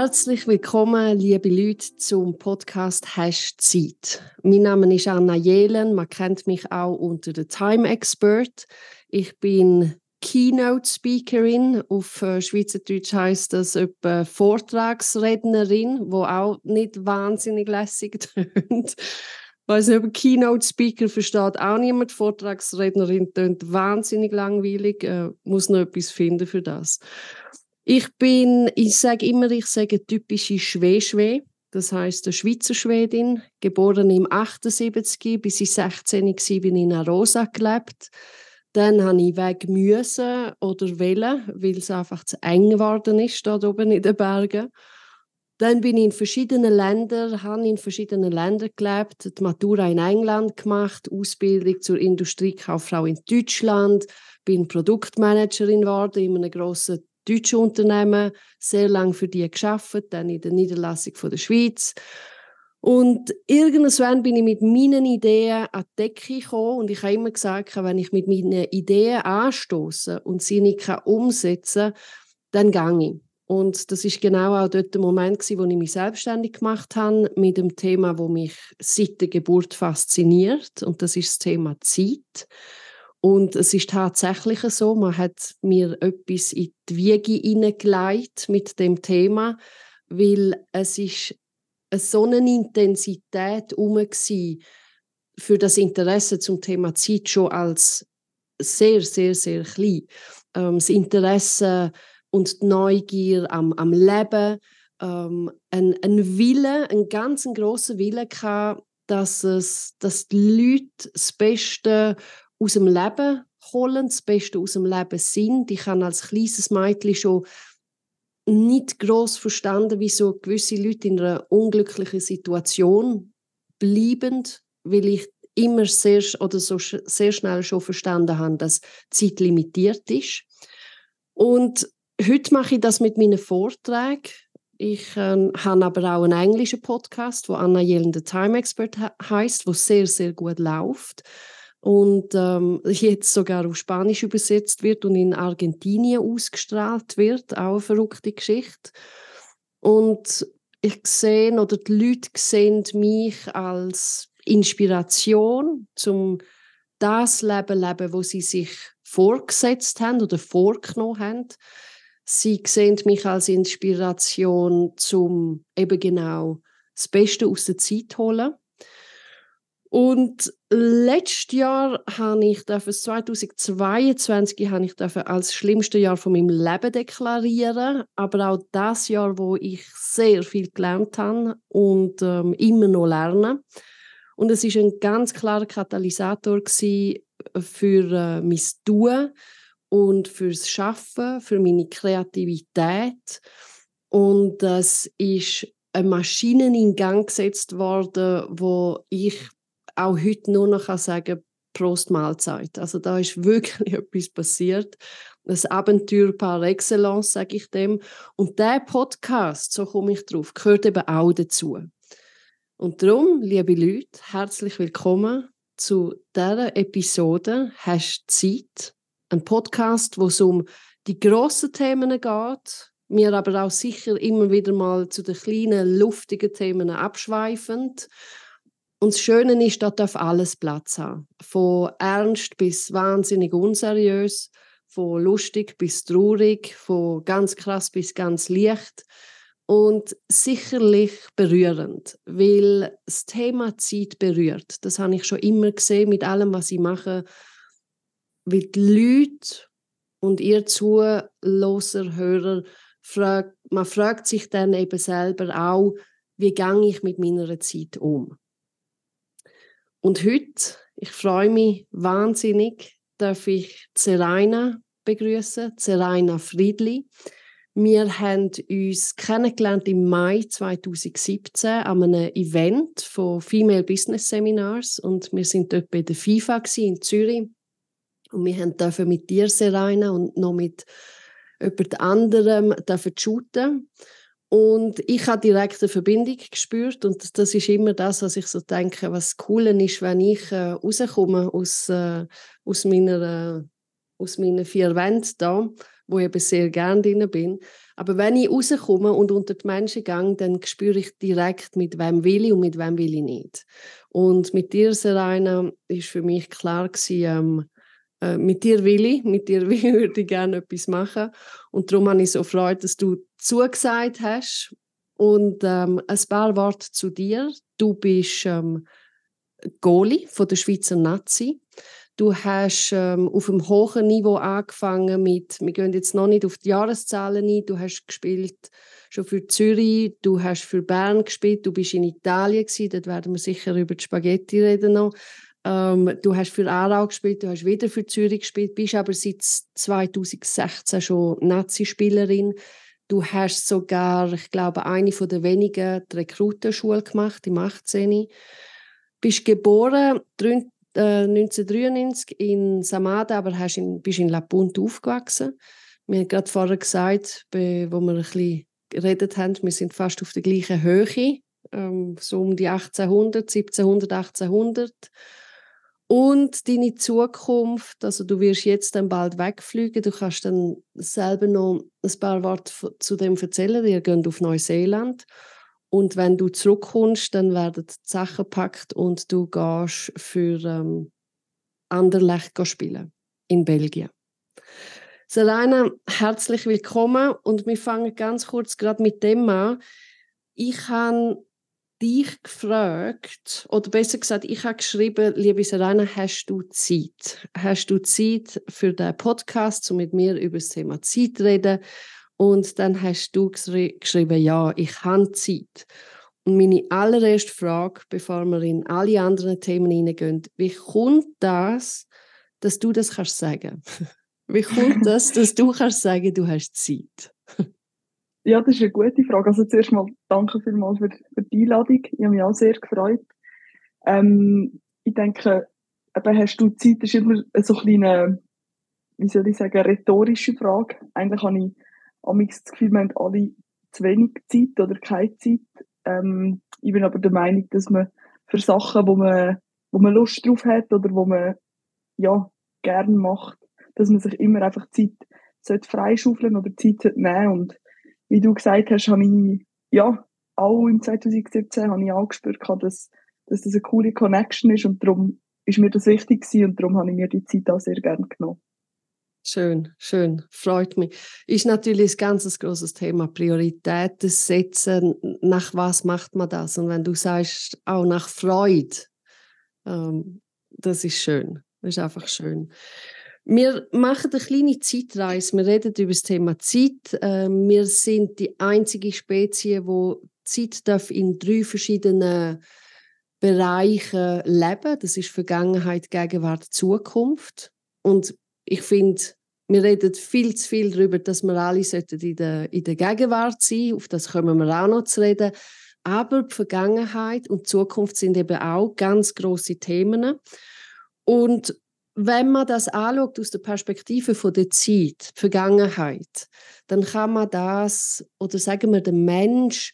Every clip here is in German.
Herzlich willkommen, liebe Leute, zum Podcast Hash Zeit. Mein Name ist Anna Jelen, man kennt mich auch unter der Time Expert. Ich bin Keynote Speakerin, auf äh, Schweizerdeutsch heißt das etwa Vortragsrednerin, wo auch nicht wahnsinnig lässig tönt. Weiß nicht, Keynote Speaker versteht auch niemand. Vortragsrednerin tönt wahnsinnig langweilig. Äh, muss noch etwas finden für das. Ich bin, ich sage immer, ich sage typische Schwee-Schwee. Das heißt, eine Schweizer Schwedin, geboren im 78, bis ich 16 war, bin in Arosa gelebt. Dann habe ich weg müssen oder wollen, weil es einfach zu eng geworden ist, dort oben in den Bergen. Dann bin ich in verschiedenen Ländern, habe in verschiedenen Ländern gelebt, die Matura in England gemacht, Ausbildung zur Industriekauffrau in Deutschland, bin Produktmanagerin geworden in einem grossen deutsche Unternehmen, sehr lange für die geschafft, dann in der Niederlassung von der Schweiz. Und irgendwann bin ich mit meinen Ideen an die Decke gekommen und ich habe immer gesagt, wenn ich mit meinen Ideen anstoße und sie nicht umsetzen kann, dann gehe ich. Und das ist genau auch dort der Moment, wo ich mich selbstständig gemacht habe mit dem Thema, wo mich seit der Geburt fasziniert. Und das ist das Thema Zeit. Und es ist tatsächlich so, man hat mir etwas in die Wiege hineingelegt mit dem Thema, weil es ist so eine Intensität herum für das Interesse zum Thema Zeit schon als sehr, sehr, sehr klein. Ähm, das Interesse und die Neugier am, am Leben, ähm, ein, ein Wille, ein ganz großer Wille gehabt, dass, es, dass die Leute das Beste aus dem Leben holen, das Beste aus dem Leben sind. Ich habe als kleines Mädchen schon nicht groß verstanden, wieso gewisse Leute in einer unglücklichen Situation bleiben, weil ich immer sehr oder so sehr schnell schon verstanden habe, dass Zeit limitiert ist. Und heute mache ich das mit meinen Vorträgen. Ich äh, habe aber auch einen englischen Podcast, wo Anna Yellen the Time Expert heißt, wo sehr sehr gut läuft und ähm, jetzt sogar auf Spanisch übersetzt wird und in Argentinien ausgestrahlt wird. Auch eine verrückte Geschichte. Und ich sehe, oder die Leute sehen mich als Inspiration zum das Leben leben, wo sie sich vorgesetzt haben oder vorgenommen haben. Sie sehen mich als Inspiration zum eben genau das Beste aus der Zeit holen. Und letztes Jahr habe ich dafür, 2022 habe ich dafür als schlimmste Jahr von meinem Leben deklarieren, aber auch das Jahr, wo ich sehr viel gelernt habe und ähm, immer noch lerne. Und es ist ein ganz klarer Katalysator für äh, mein Tun und fürs Schaffen, für meine Kreativität. Und es ist eine Maschine in Gang gesetzt worden, wo ich auch heute nur noch sagen Prost Mahlzeit. Also da ist wirklich etwas passiert. Ein Abenteuer par excellence, sage ich dem. Und der Podcast, so komme ich drauf, gehört eben auch dazu. Und darum, liebe Leute, herzlich willkommen zu dieser Episode «Hast Zeit?» Ein Podcast, wo es um die grossen Themen geht, mir aber auch sicher immer wieder mal zu den kleinen, luftigen Themen abschweifend und das Schöne ist, da darf alles Platz haben. Von ernst bis wahnsinnig unseriös, von lustig bis traurig, von ganz krass bis ganz leicht und sicherlich berührend, weil das Thema Zeit berührt. Das habe ich schon immer gesehen mit allem, was ich mache, weil die Leute und ihr Zuhörer, Hörer, man fragt sich dann eben selber auch, wie gehe ich mit meiner Zeit um? Und heute, ich freue mich wahnsinnig, darf ich Zeraina begrüßen, Zeraina Friedli. Wir haben uns kennengelernt im Mai 2017 an einem Event von Female Business Seminars und wir sind dort bei der FIFA in Zürich und wir dürfen mit dir, Seraina, und noch mit jemand anderem dürfen shooten. Und ich habe direkt eine Verbindung gespürt und das ist immer das, was ich so denke, was cool ist, wenn ich äh, rauskomme aus, äh, aus meiner aus meinen vier Wänden da, wo ich eben sehr gerne drin bin. Aber wenn ich rauskomme und unter die Menschen gehe, dann spüre ich direkt, mit wem will ich und mit wem will ich nicht. Und mit dir, Serena, ist für mich klar gewesen, ähm, äh, mit dir will ich, mit dir würde ich gerne etwas machen. Und darum habe ich so Freude, dass du zugesagt hast. Und ähm, ein paar Worte zu dir. Du bist ähm, Goalie von der Schweizer Nazi. Du hast ähm, auf einem hohen Niveau angefangen mit, wir gehen jetzt noch nicht auf die Jahreszahlen ein, du hast gespielt schon für Zürich, du hast für Bern gespielt, du bist in Italien gewesen, dort werden wir sicher über die Spaghetti reden noch. Ähm, du hast für Aarau gespielt, du hast wieder für Zürich gespielt, bist aber seit 2016 schon Nazi-Spielerin. Du hast sogar, ich glaube, eine von der wenigen die Rekrutenschule gemacht im 18. Bist geboren 1993 äh, in Samada, aber hast in, bist in La Punta aufgewachsen. Wir haben gerade vorher gesagt, wo wir ein bisschen geredet haben, wir sind fast auf der gleichen Höhe, ähm, so um die 1800, 1700, 1800. Und deine Zukunft, also du wirst jetzt dann bald wegfliegen, du kannst dann selber noch ein paar Worte zu dem erzählen, ihr geht auf Neuseeland. Und wenn du zurückkommst, dann werden die Sachen gepackt und du gehst für ähm, Anderlecht spielen in Belgien. Selena, herzlich willkommen und wir fangen ganz kurz gerade mit dem an. Ich habe dich gefragt, oder besser gesagt, ich habe geschrieben, liebe Serena, hast du Zeit? Hast du Zeit für den Podcast, um mit mir über das Thema Zeit zu reden? Und dann hast du geschrieben, ja, ich habe Zeit. Und meine allererste Frage, bevor wir in alle anderen Themen hineingehen, wie kommt das, dass du das kannst sagen? wie kommt das, dass du kannst sagen, du hast Zeit? Ja, das ist eine gute Frage. Also zuerst mal danke vielmals für, für die Einladung. Ich habe mich auch sehr gefreut. Ähm, ich denke, eben hast du Zeit, das ist immer so eine kleine, wie soll ich sagen, rhetorische Frage. Eigentlich habe ich am das Gefühl, wir haben alle zu wenig Zeit oder keine Zeit. Ähm, ich bin aber der Meinung, dass man für Sachen, wo man, wo man Lust drauf hat oder wo man ja, gern macht, dass man sich immer einfach Zeit sollte freischaufeln oder Zeit nehmen und wie du gesagt hast, habe ich, ja, auch im 2017 habe ich auch gespürt, dass, dass das eine coole Connection ist und darum ist mir das wichtig gewesen und darum habe ich mir die Zeit auch sehr gerne genommen. Schön, schön, freut mich. Ist natürlich ein ganz großes Thema, Prioritäten setzen. Nach was macht man das? Und wenn du sagst, auch nach Freude, ähm, das ist schön. Das ist einfach schön. Wir machen eine kleine Zeitreise. Wir reden über das Thema Zeit. Ähm, wir sind die einzige Spezies, wo Zeit darf in drei verschiedenen Bereichen leben. Das ist Vergangenheit, Gegenwart, Zukunft. Und ich finde, wir reden viel zu viel darüber, dass wir alle in der, in der Gegenwart sein Auf das kommen wir auch noch zu reden. Aber die Vergangenheit und die Zukunft sind eben auch ganz große Themen. Und wenn man das anschaut aus der Perspektive von der Zeit, der Vergangenheit, dann kann man das, oder sagen wir, der Mensch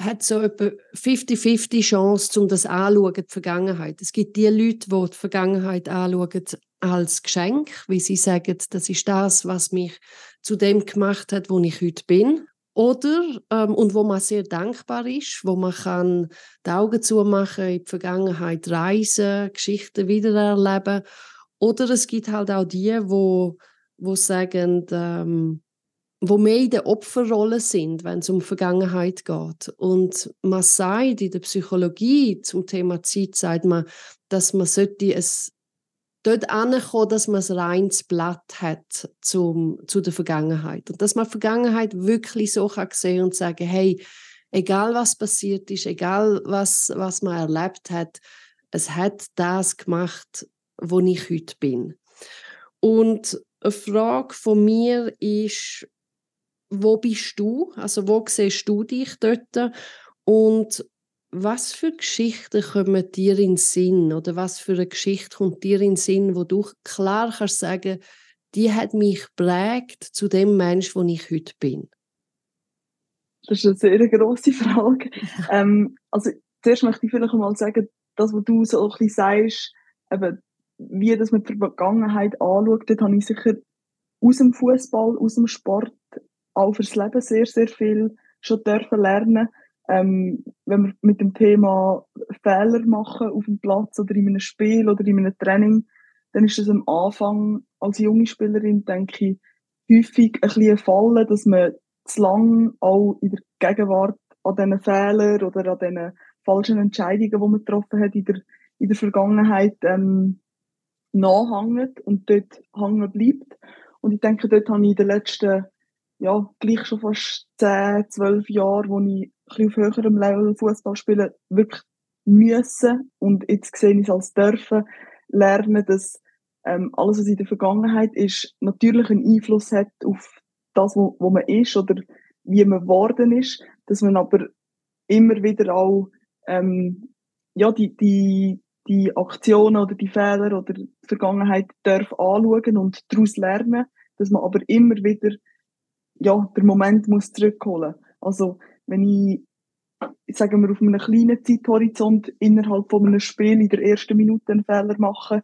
hat so etwa 50-50 Chance, um das anzuschauen, die Vergangenheit. Es gibt die Leute, die die Vergangenheit anschauen als Geschenk, wie sie sagen, das ist das, was mich zu dem gemacht hat, wo ich heute bin. Oder, ähm, und wo man sehr dankbar ist, wo man kann die Augen zumachen, in die Vergangenheit reisen, Geschichten wiedererleben oder es gibt halt auch die, wo, wo sagen, ähm, wo mehr in der Opferrolle sind, wenn es um Vergangenheit geht. Und man sagt in der Psychologie zum Thema Zeit, sagt man, dass man sollte es dort ankommen, dass man ein reines Blatt hat zum, zu der Vergangenheit. Und dass man die Vergangenheit wirklich so kann sehen und sagen, hey, egal was passiert ist, egal was, was man erlebt hat, es hat das gemacht, wo ich heute bin. Und eine Frage von mir ist, wo bist du? Also wo siehst du dich dort? Und was für Geschichten kommen dir in den Sinn? Oder was für eine Geschichte kommt dir in den Sinn, wo du klar kannst sagen, die hat mich prägt zu dem Mensch, wo ich heute bin? Das ist eine sehr grosse Frage. ähm, also zuerst möchte ich vielleicht mal sagen, das, was du so ein bisschen sagst, eben wie das mit der Vergangenheit anschaut, dort habe ich sicher aus dem Fußball, aus dem Sport, auch fürs Leben sehr, sehr viel schon dürfen lernen. Ähm, wenn wir mit dem Thema Fehler machen auf dem Platz oder in einem Spiel oder in einem Training, dann ist das am Anfang als junge Spielerin, denke ich, häufig ein bisschen Fallen, dass man zu lang auch in der Gegenwart an diesen Fehlern oder an diesen falschen Entscheidungen, die man getroffen hat in der, in der Vergangenheit, ähm, nachhängt und dort hängen bleibt. Und ich denke, dort habe ich in den letzten, ja, gleich schon fast 10, 12 Jahren, wo ich ein bisschen auf höherem Level Fußball spiele, wirklich müssen und jetzt sehe ich es als dürfen lernen, dass ähm, alles, was in der Vergangenheit ist, natürlich einen Einfluss hat auf das, wo, wo man ist oder wie man geworden ist, dass man aber immer wieder auch ähm, ja, die, die, die Aktionen oder die Fehler oder die Vergangenheit darf anschauen und daraus lernen, dass man aber immer wieder ja, der Moment muss zurückholen. Also wenn ich, sagen wir, auf einem kleinen Zeithorizont innerhalb von einem Spiel in der ersten Minute einen Fehler mache,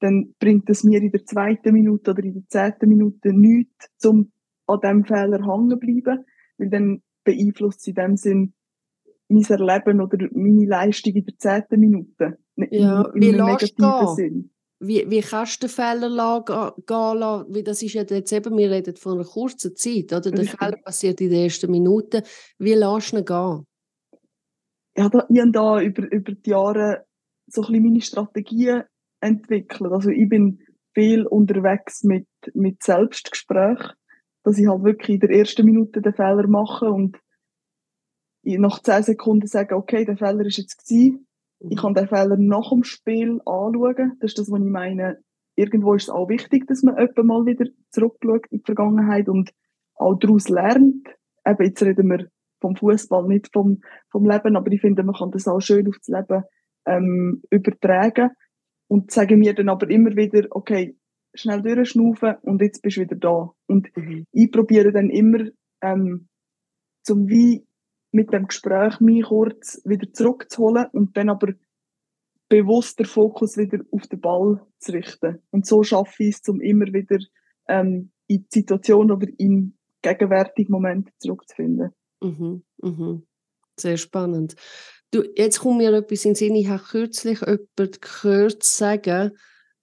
dann bringt es mir in der zweiten Minute oder in der zehnten Minute nichts, um an diesem Fehler hängen zu bleiben, weil dann beeinflusst es in dem Sinn mein Erleben oder meine Leistung in der zehnten Minute. Ja, wie negativen Sinn. Wie, wie kannst du den Fehler gehen lassen? Wie das ist ja jetzt eben, wir reden von einer kurzen Zeit, oder? Der Richtig. Fehler passiert in den ersten Minuten. Wie lässt du ihn gehen? Ja, da, ich habe da über, über die Jahre so ein bisschen meine Strategien entwickelt. Also ich bin viel unterwegs mit, mit Selbstgespräch, dass ich halt wirklich in der ersten Minute den Fehler mache und nach zehn Sekunden sage, okay, der Fehler ist jetzt gewesen. Ich kann den Fehler nach dem Spiel anschauen. Das ist das, was ich meine. Irgendwo ist es auch wichtig, dass man öppe mal wieder zurückschaut in die Vergangenheit und auch daraus lernt. Eben, jetzt reden wir vom Fußball, nicht vom, vom Leben, aber ich finde, man kann das auch schön auf das Leben ähm, übertragen und sagen mir dann aber immer wieder, okay, schnell durchschnaufen und jetzt bist du wieder da. Und mhm. ich probiere dann immer, ähm, zum wie mit dem Gespräch mich kurz wieder zurückzuholen und dann aber bewusst den Fokus wieder auf den Ball zu richten. Und so schaffe ich es, um immer wieder ähm, in die Situation oder in gegenwärtigen Moment zurückzufinden. Mhm, mhm. Sehr spannend. Du, jetzt kommt mir etwas in den Sinn. Ich habe kürzlich jemanden gehört sagen,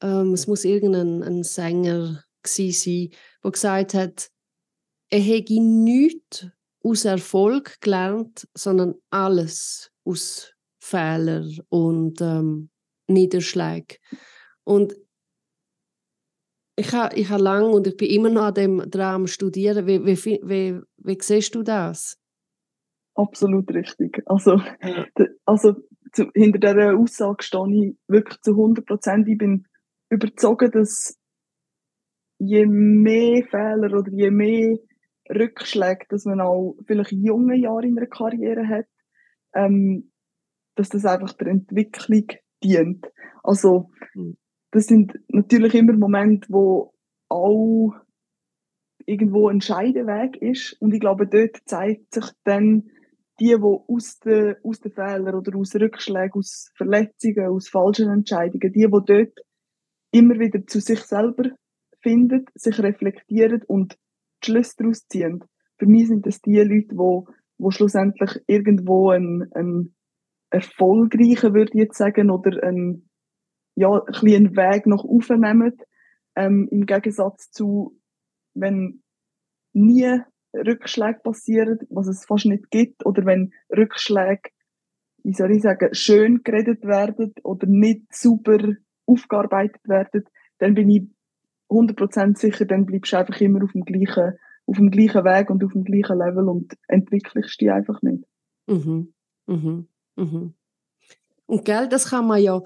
ähm, es muss irgendein ein Sänger sein, der gesagt hat, er hätte nichts aus Erfolg gelernt, sondern alles aus Fehlern und ähm, Niederschlägen. Und ich habe ich ha lange und ich bin immer noch an dem dran studieren. Wie, wie, wie, wie siehst du das? Absolut richtig. Also, also zu, hinter dieser Aussage stehe ich wirklich zu 100 Prozent. Ich bin überzeugt, dass je mehr Fehler oder je mehr Rückschläge, dass man auch vielleicht junge Jahre in einer Karriere hat, ähm, dass das einfach der Entwicklung dient. Also, hm. das sind natürlich immer Momente, wo auch irgendwo ein Scheideweg ist. Und ich glaube, dort zeigt sich dann die, die aus den, aus den Fehlern oder aus Rückschlägen, aus Verletzungen, aus falschen Entscheidungen, die, die dort immer wieder zu sich selber finden, sich reflektieren und die Schlüsse daraus ziehen. Für mich sind das die Leute, wo, wo schlussendlich irgendwo ein, ein erfolgreicher, würde ich jetzt sagen, oder ein, ja, ein bisschen Weg noch aufnehmen, ähm, im Gegensatz zu, wenn nie Rückschläge passieren, was es fast nicht gibt, oder wenn Rückschläge, wie soll ich sagen, schön geredet werden oder nicht super aufgearbeitet werden, dann bin ich 100% sicher, dann bleibst du einfach immer auf dem gleichen, auf dem gleichen Weg und auf dem gleichen Level und entwickelst dich einfach nicht. Mhm. Mhm. Mhm. Und gell, das kann man ja,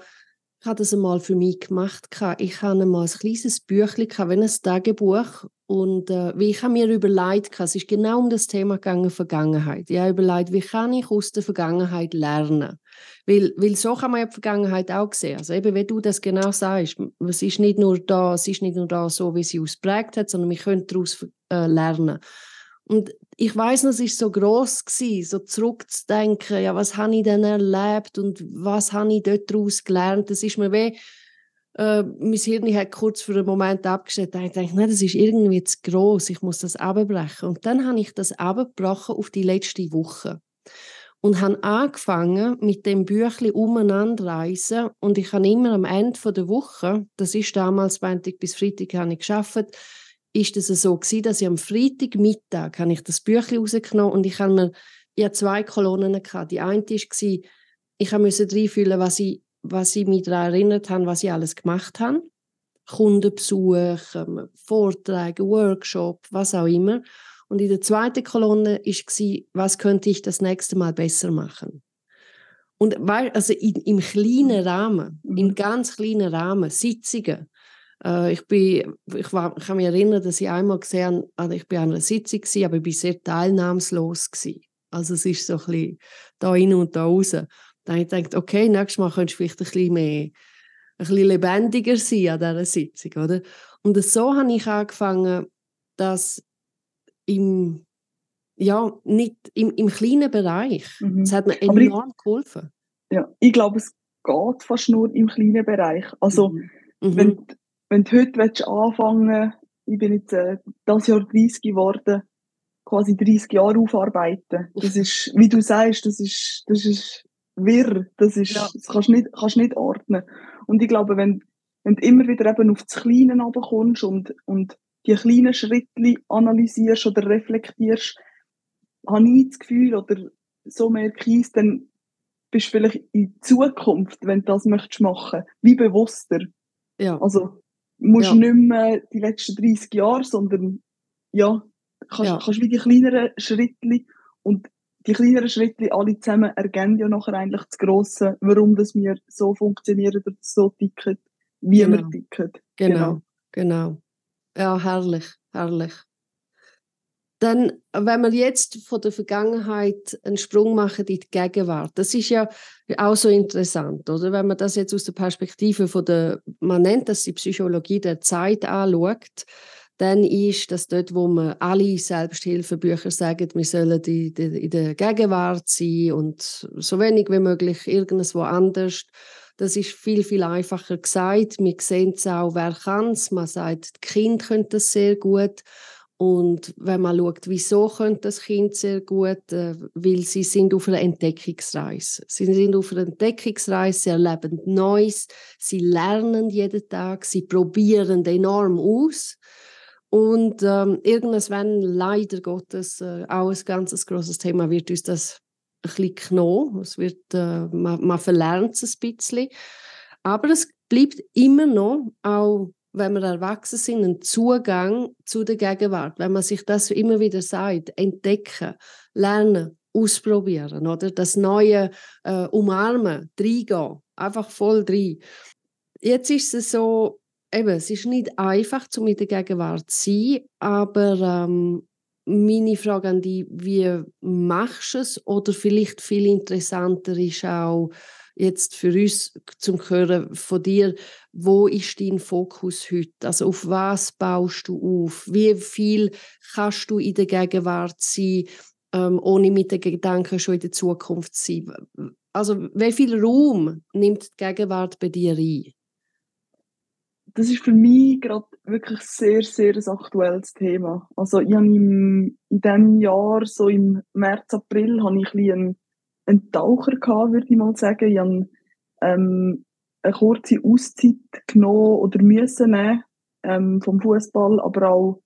ich habe das einmal für mich gemacht. Ich habe einmal ein kleines Büchlein, wenn ein Tagebuch. Und äh, wie ich habe mir überlegt, es ist genau um das Thema gegangen, Vergangenheit. Ich habe überlegt, wie kann ich aus der Vergangenheit lernen? Weil, weil so kann man ja die Vergangenheit auch sehen. Also eben, wie du das genau sagst, es ist nicht nur da, es ist nicht nur da so, wie sie ausprägt hat, sondern wir können daraus äh, lernen. Und ich weiß noch, es ist so groß gewesen, so zurückzudenken, ja, was habe ich denn erlebt und was habe ich dort daraus gelernt? Das ist mir wie äh, mein Hirn hat kurz für einen Moment abgestellt und ich dachte, nein, das ist irgendwie zu groß, ich muss das abbrechen. Und dann habe ich das abgebrochen auf die letzte Woche und habe angefangen mit dem Büchli umeinander reisen und ich habe immer am Ende der Woche, das ist damals Montag bis Freitag habe ich geschafft, ist es so gewesen, dass ich am Freitagmittag habe ich das Büchli rausgenommen und ich habe mir ja zwei Kolonnen gehabt. Die eine war, ich musste reinfühlen, was ich, was ich mich daran erinnert habe, was ich alles gemacht habe. Kundenbesuch, ähm, Vorträge, Workshop, was auch immer. Und in der zweiten Kolonne war, was könnte ich das nächste Mal besser machen? Und also in, im kleinen. Rahmen, mhm. im ganz kleinen Rahmen, Sitzungen. Äh, ich, bin, ich, war, ich kann mich erinnern, dass ich einmal gesehen also ich bin an einer Sitzung war, aber ich war sehr teilnahmslos. Gewesen. Also es ist so ein bisschen da rein und da raus. Dann habe ich gedacht, okay, nächstes Mal könntest du vielleicht ein bisschen mehr, ein bisschen lebendiger sein an dieser Sitzung, oder? Und so habe ich angefangen, dass im, ja, nicht im, im kleinen Bereich. Mhm. Das hat mir enorm ich, geholfen. Ja, ich glaube, es geht fast nur im kleinen Bereich. Also, mhm. mhm. wenn, wenn du heute willst anfangen ich bin jetzt äh, das Jahr 30 geworden, quasi 30 Jahre aufarbeiten. Das ist, wie du sagst, das ist, das ist wirr. Das ist, ja. das kannst du nicht, kannst nicht ordnen. Und ich glaube, wenn, wenn du immer wieder eben auf das Kleine kommst und, und die kleinen Schritte analysierst oder reflektierst, habe ich das Gefühl, oder so merke ich es, dann bist du vielleicht in Zukunft, wenn du das möchtest machen, wie bewusster. Ja. Also, musst ja. nicht mehr die letzten 30 Jahre, sondern, ja, kannst, ja. kannst wie die kleineren Schritte und die kleineren Schritte alle zusammen ergänzen ja nachher eigentlich das Grosse, warum das wir so funktionieren oder so ticken, wie genau. wir ticken. Genau, genau. Ja, herrlich, herrlich. Dann, wenn wir jetzt von der Vergangenheit einen Sprung machen in die Gegenwart, das ist ja auch so interessant, oder? Wenn man das jetzt aus der Perspektive von der, man nennt das die Psychologie der Zeit anschaut, dann ist das dort, wo man alle Selbsthilfebücher sagen, wir sollen in der Gegenwart sein und so wenig wie möglich irgendwo anders. Das ist viel, viel einfacher gesagt. Wir sehen es auch, wer kann es. Man sagt, die Kinder können das sehr gut. Und wenn man schaut, wieso könnte das Kind sehr gut, äh, weil sie sind auf einer Entdeckungsreise. Sie sind auf einer Entdeckungsreise, sie erleben Neues, sie lernen jeden Tag, sie probieren enorm aus. Und ähm, irgendwann, leider Gottes, äh, auch ein ganz grosses Thema, wird uns das ein bisschen genommen. Es wird, äh, man, man verlernt es ein bisschen. Aber es bleibt immer noch, auch wenn wir erwachsen sind, ein Zugang zu der Gegenwart. Wenn man sich das immer wieder sagt, entdecken, lernen, ausprobieren, oder? Das Neue äh, umarmen, reingehen, einfach voll rein. Jetzt ist es so, eben, es ist nicht einfach, zu mit der Gegenwart zu sein, aber ähm, meine Frage an dich, wie machst du es? Oder vielleicht viel interessanter ist auch jetzt für uns zum Hören von dir, wo ist dein Fokus heute? Also auf was baust du auf? Wie viel kannst du in der Gegenwart sein, ähm, ohne mit den Gedanken schon in der Zukunft zu sein? Also wie viel Raum nimmt die Gegenwart bei dir ein? Das ist für mich gerade wirklich sehr, sehr ein aktuelles Thema. Also ich habe im, in diesem Jahr, so im März, April, habe ich ein einen, einen Taucher gehabt, würde ich mal sagen. Ich habe ähm, eine kurze Auszeit genommen oder müssen nehmen, ähm, vom Fußball, aber auch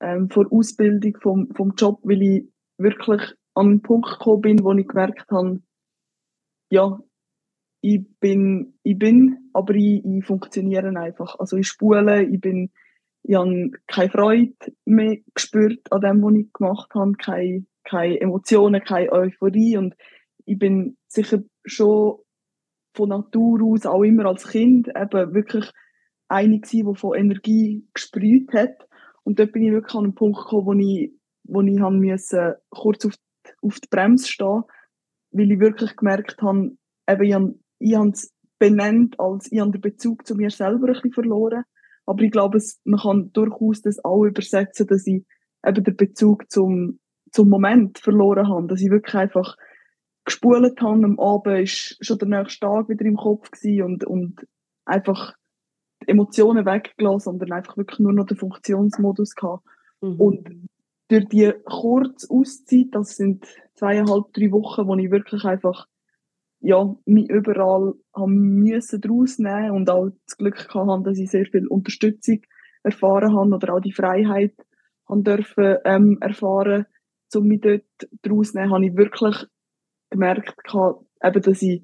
ähm, vor Ausbildung vom, vom Job, weil ich wirklich an einen Punkt gekommen bin, wo ich gemerkt habe, ja, ich bin, ich bin, aber ich, ich funktioniere einfach. Also ich spule, ich bin, ich habe keine Freude mehr gespürt an dem, was ich gemacht habe, keine, keine Emotionen, keine Euphorie und ich bin sicher schon von Natur aus, auch immer als Kind, eben wirklich eine gewesen, die von Energie gesprüht hat. Und dort bin ich wirklich an einen Punkt gekommen, wo ich, wo ich haben müssen, kurz auf die, auf die Bremse stehen weil ich wirklich gemerkt habe, eben, ich habe ich habe es benannt, als ich habe den Bezug zu mir selber ein bisschen verloren. Aber ich glaube, es, man kann durchaus das auch übersetzen, dass ich eben den Bezug zum, zum Moment verloren habe. Dass ich wirklich einfach gespult habe. Am Abend ist schon der nächste Tag wieder im Kopf und, und einfach die Emotionen weggelassen, sondern einfach wirklich nur noch den Funktionsmodus gehabt. Mhm. Und durch die kurze Auszeit, das sind zweieinhalb, drei Wochen, wo ich wirklich einfach ja, mich überall haben müssen daraus nehmen und auch das Glück gehabt dass ich sehr viel Unterstützung erfahren habe oder auch die Freiheit haben dürfen ähm, erfahren, um mich dort daraus zu nehmen, habe ich wirklich gemerkt gehabt, eben, dass ich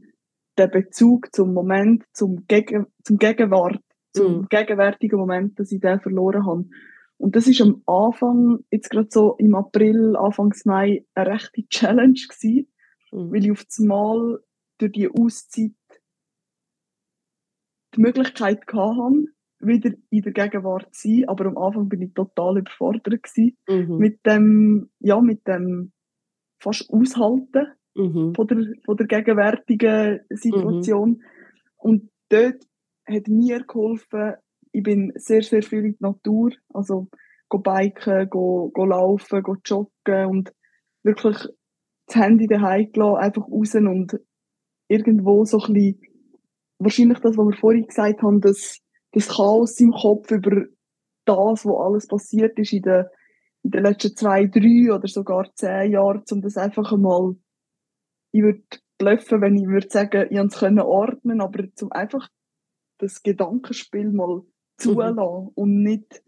den Bezug zum Moment, zum, Gegen zum Gegenwart, zum mhm. gegenwärtigen Moment, dass ich den verloren habe. Und das ist am Anfang, jetzt gerade so im April, Anfangs Mai, eine rechte Challenge gewesen, mhm. weil ich auf das Mal durch die Auszeit die Möglichkeit hatte, wieder in der Gegenwart zu sein, aber am Anfang bin ich total überfordert gewesen, mhm. mit dem, ja, mit dem fast Aushalten mhm. von, der, von der gegenwärtigen Situation. Mhm. Und dort hat mir geholfen, ich bin sehr, sehr viel in der Natur, also go biken, go, go laufen, go joggen und wirklich das Handy daheim gelassen, einfach raus und irgendwo so ein bisschen, wahrscheinlich das, was wir vorhin gesagt haben, dass das Chaos im Kopf über das, was alles passiert ist in den, in den letzten zwei, drei oder sogar zehn Jahren, um das einfach einmal, ich würde blöffen, wenn ich würde sagen, ich konnte es ordnen, aber zum einfach das Gedankenspiel mal zulassen mhm. und nicht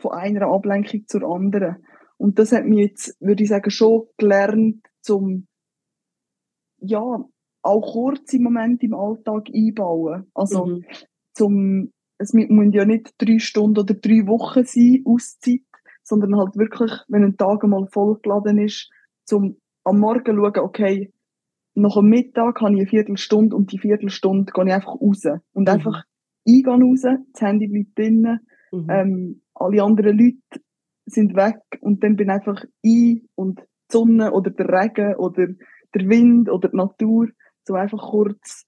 von einer Ablenkung zur anderen. Und das hat mir jetzt, würde ich sagen, schon gelernt, zum ja, auch kurze Momente im Alltag einbauen. Also, mhm. zum, es müssen ja nicht drei Stunden oder drei Wochen sein, Auszeit, sondern halt wirklich, wenn ein Tag einmal vollgeladen ist, zum am Morgen schauen, okay, nach dem Mittag habe ich eine Viertelstunde und die Viertelstunde gehe ich einfach raus. Und mhm. einfach eingehen raus, das Handy bleibt drinnen, mhm. ähm, alle anderen Leute sind weg und dann bin ich einfach ein und die Sonne oder der Regen oder der Wind oder die Natur so einfach kurz,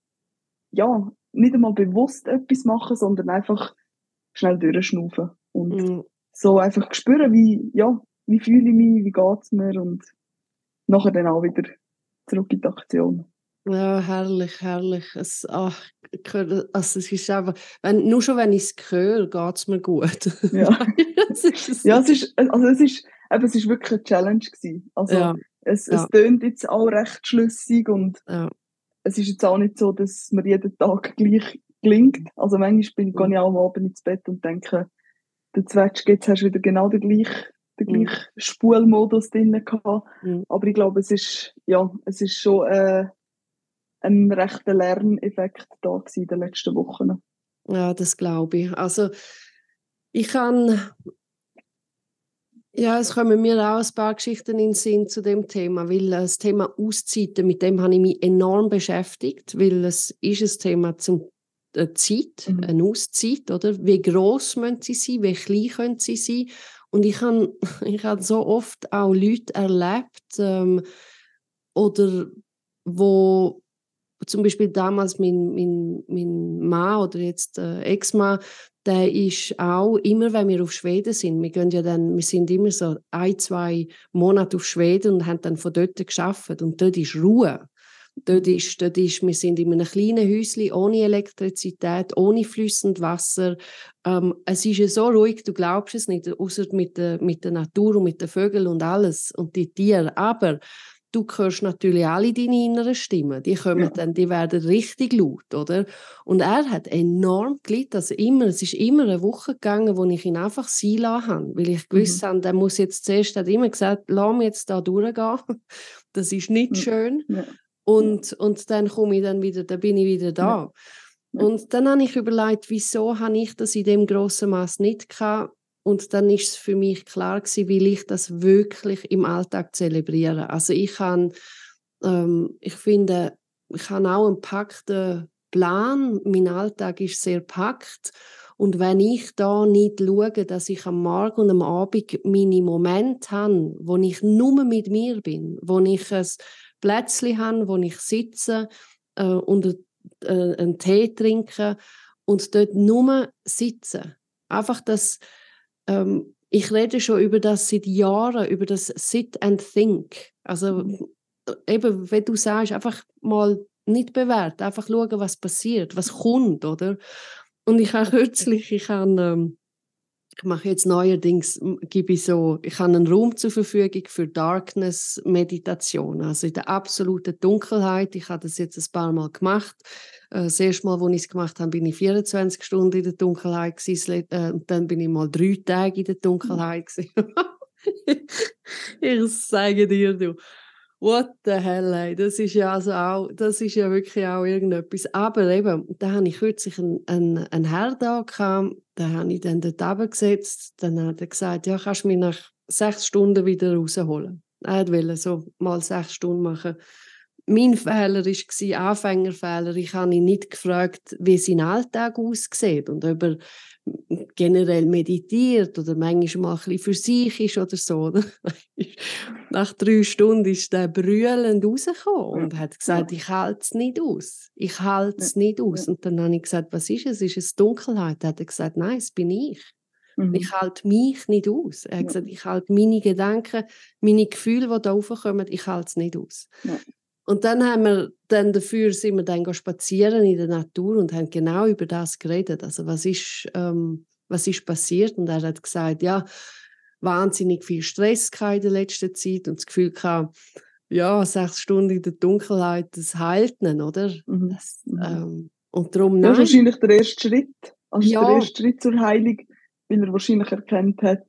ja, nicht einmal bewusst etwas machen, sondern einfach schnell durchschnaufen und mhm. so einfach spüren, wie, ja, wie fühle ich mich, wie geht es mir und nachher dann auch wieder zurück in die Aktion. Ja, herrlich, herrlich. Es, ach, also es ist einfach, wenn, nur schon wenn ich es höre, geht es mir gut. Ja, ist ja es, ist, also es, ist, eben, es ist wirklich eine Challenge gewesen. Also ja. es, es ja. tönt jetzt auch recht schlüssig und ja es ist jetzt auch nicht so, dass mir jeden Tag gleich gelingt. Also manchmal bin, gehe ich auch am Abend ins Bett und denke, der Zwetsch, jetzt hast du wieder genau den gleichen den gleichen mhm. Spulmodus drin gehabt. Mhm. Aber ich glaube, es ist, ja, es ist schon äh, ein rechter Lerneffekt da gewesen in den letzten Wochen. Ja, das glaube ich. Also ich kann ja, es kommen mir auch ein paar Geschichten in den Sinn zu dem Thema, weil das Thema Auszeiten, mit dem habe ich mich enorm beschäftigt, weil es ist ein Thema zum eine Zeit, mhm. eine Auszeit, oder? Wie groß müssen sie sein, wie klein können sie sein? Und ich habe ich hab so oft auch Leute erlebt, ähm, oder wo zum Beispiel damals mein, mein, mein Mann oder jetzt äh, Ex-Mann, der ist auch immer, wenn wir auf Schweden sind, wir gehen ja dann, wir sind immer so ein, zwei Monate auf Schweden und haben dann von dort geschafft und dort ist Ruhe. Dort ist, dort ist, wir sind in einem kleinen Häuschen ohne Elektrizität, ohne flüssend Wasser. Ähm, es ist ja so ruhig, du glaubst es nicht, außer mit der, mit der Natur und mit den Vögeln und alles und die Tiere. Aber du hörst natürlich alle deine inneren Stimmen. Die kommen ja. dann, die werden richtig laut, oder? Und er hat enorm gelitten. Also immer, es ist immer eine Woche gegangen, wo ich ihn einfach sein lassen habe, weil ich gewusst mhm. habe, der muss jetzt zuerst, er hat immer gesagt, lass mich jetzt da durchgehen. Das ist nicht ja. schön. Ja. Und, und dann komme ich dann wieder, dann bin ich wieder da. Und dann habe ich überlegt, wieso habe ich das in dem grossen Maß nicht gehabt? Und dann ist es für mich klar gewesen, wie ich das wirklich im Alltag zelebriere. Also ich kann, ähm, ich finde, ich habe auch einen packten Plan. Mein Alltag ist sehr packt. Und wenn ich da nicht schaue, dass ich am Morgen und am Abend meine Momente habe, wo ich nur mit mir bin, wo ich ein Plätzchen habe, wo ich sitze äh, und äh, einen Tee trinke und dort nur sitze. Einfach das, ähm, ich rede schon über das seit Jahren, über das Sit and Think. Also mhm. eben, wenn du sagst, einfach mal nicht bewerten, einfach schauen, was passiert, was kommt, oder? Und ich habe kürzlich, ich habe, ähm, ich mache jetzt neuerdings, gebe ich so, ich habe einen Raum zur Verfügung für Darkness-Meditation, also in der absoluten Dunkelheit. Ich habe das jetzt ein paar Mal gemacht. Äh, das erste Mal, als ich es gemacht habe, bin ich 24 Stunden in der Dunkelheit gewesen, äh, und dann bin ich mal drei Tage in der Dunkelheit gewesen. ich sage dir, du. What the hell, ey. Das ist ja also auch, das ist ja wirklich auch irgendetwas. Aber eben, da habe ich kürzlich einen, einen, einen Herr da gehabt, da habe ich dann dort gesetzt, dann hat er gesagt, ja, kannst du mich nach sechs Stunden wieder rausholen. Er wollte so mal sechs Stunden machen. Mein Fehler war, Anfängerfehler, ich habe ihn nicht gefragt, wie sein Alltag aussieht und ob er generell meditiert oder manchmal mal ein bisschen für sich ist oder so. Nach drei Stunden ist der brüllend rausgekommen und hat gesagt, ich halte es nicht aus. Ich halte es nicht aus. Und dann habe ich gesagt, was ist es? Ist es Dunkelheit? Dann hat er gesagt, nein, es bin ich. Mhm. Ich halte mich nicht aus. Er hat gesagt, ich halte meine Gedanken, meine Gefühle, die da raufkommen, ich halte es nicht aus. Ja. Und dann haben wir dann dafür sind wir dann spazieren in der Natur und haben genau über das geredet. Also was ist, ähm, was ist passiert? Und er hat gesagt, ja, wahnsinnig viel Stress in der letzten Zeit und das Gefühl gehabt, ja, sechs Stunden in der Dunkelheit, das heilt ihn, oder? Mhm. Das, ähm, und darum nein. Das ist wahrscheinlich der erste Schritt. Also ja. der erste Schritt zur Heilung, weil er wahrscheinlich erkannt hat,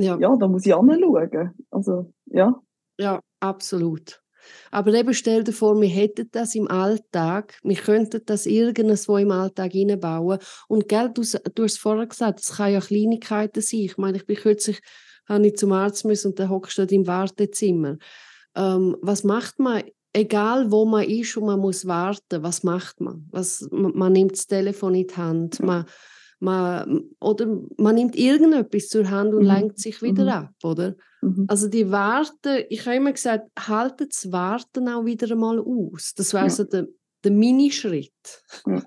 ja, ja da muss ich anschauen. Also, ja. Ja, absolut. Aber eben stell dir vor, wir hätten das im Alltag, wir könnten das irgendwo im Alltag einbauen. Und gell, du, du hast vorher gesagt, es kann ja Kleinigkeiten sein. Ich meine, ich bin kürzlich, habe ich zum Arzt müssen und dann hockst du im Wartezimmer. Ähm, was macht man? Egal wo man ist und man muss warten, was macht man? Was, man, man nimmt das Telefon in die Hand, man man, oder man nimmt irgendetwas zur Hand und mhm. lenkt sich wieder mhm. ab, oder? Mhm. Also die Warten, ich habe immer gesagt, haltet das Warten auch wieder einmal aus. Das wäre ja. so der, der Minischritt. Ja.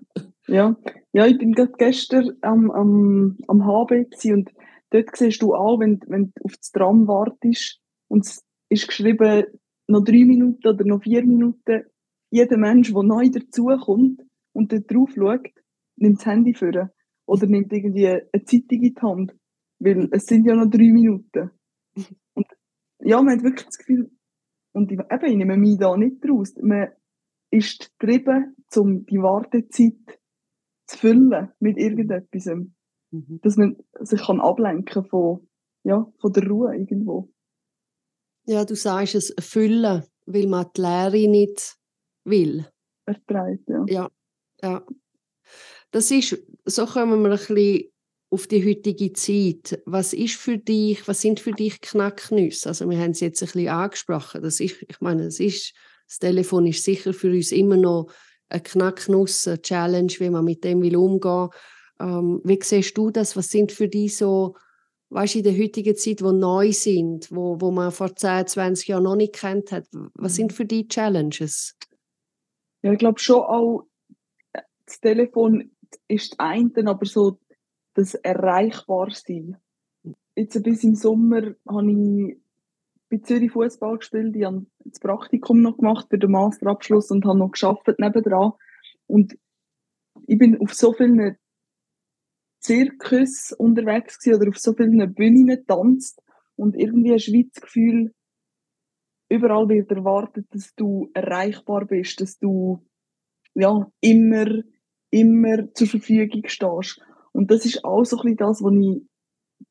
ja. ja, ich bin gerade gestern am, am, am HB und dort siehst du auch, wenn, wenn du auf das Tram wartest und es ist geschrieben, noch drei Minuten oder noch vier Minuten, jeder Mensch, der neu dazukommt und dort drauf schaut, nimmt das Handy vor oder nimmt irgendwie eine Zeitung in die Hand, weil es sind ja noch drei Minuten. Und ja, man hat wirklich das Gefühl, und ich, eben, ich nehme mich da nicht raus, man ist getrieben, um die Wartezeit zu füllen mit irgendetwas. Mhm. Dass man sich kann ablenken von, ja, von der Ruhe irgendwo. Ja, du sagst es, füllen, weil man die Lehre nicht will. Erträgt, ja. Ja, ja. Das ist, so kommen wir ein bisschen auf die heutige Zeit. Was ist für dich, was sind für dich Knacknüsse? Also wir haben es jetzt ein bisschen angesprochen. Das ist, ich meine, das ist, das Telefon ist sicher für uns immer noch eine Knacknuss, eine Challenge, wie man mit dem will umgehen. Ähm, wie siehst du das? Was sind für dich so, weißt du, in der heutigen Zeit, wo neu sind, wo, wo man vor 10, 20 Jahren noch nicht kennt hat, was sind für dich Challenges? Ja, ich glaube schon auch, das Telefon ist das eine, aber so das Erreichbarsein. Jetzt bis im Sommer habe ich bei Zürich Fußball gespielt. Ich habe das Praktikum noch gemacht für den Masterabschluss und habe noch geschafft nebendran. Und ich bin auf so vielen Zirkus unterwegs gewesen, oder auf so vielen Bühnen getanzt und irgendwie ein Schweiz Gefühl, überall wird erwartet, dass du erreichbar bist, dass du ja immer immer zur Verfügung stehst. Und das ist auch so ein bisschen das, was ich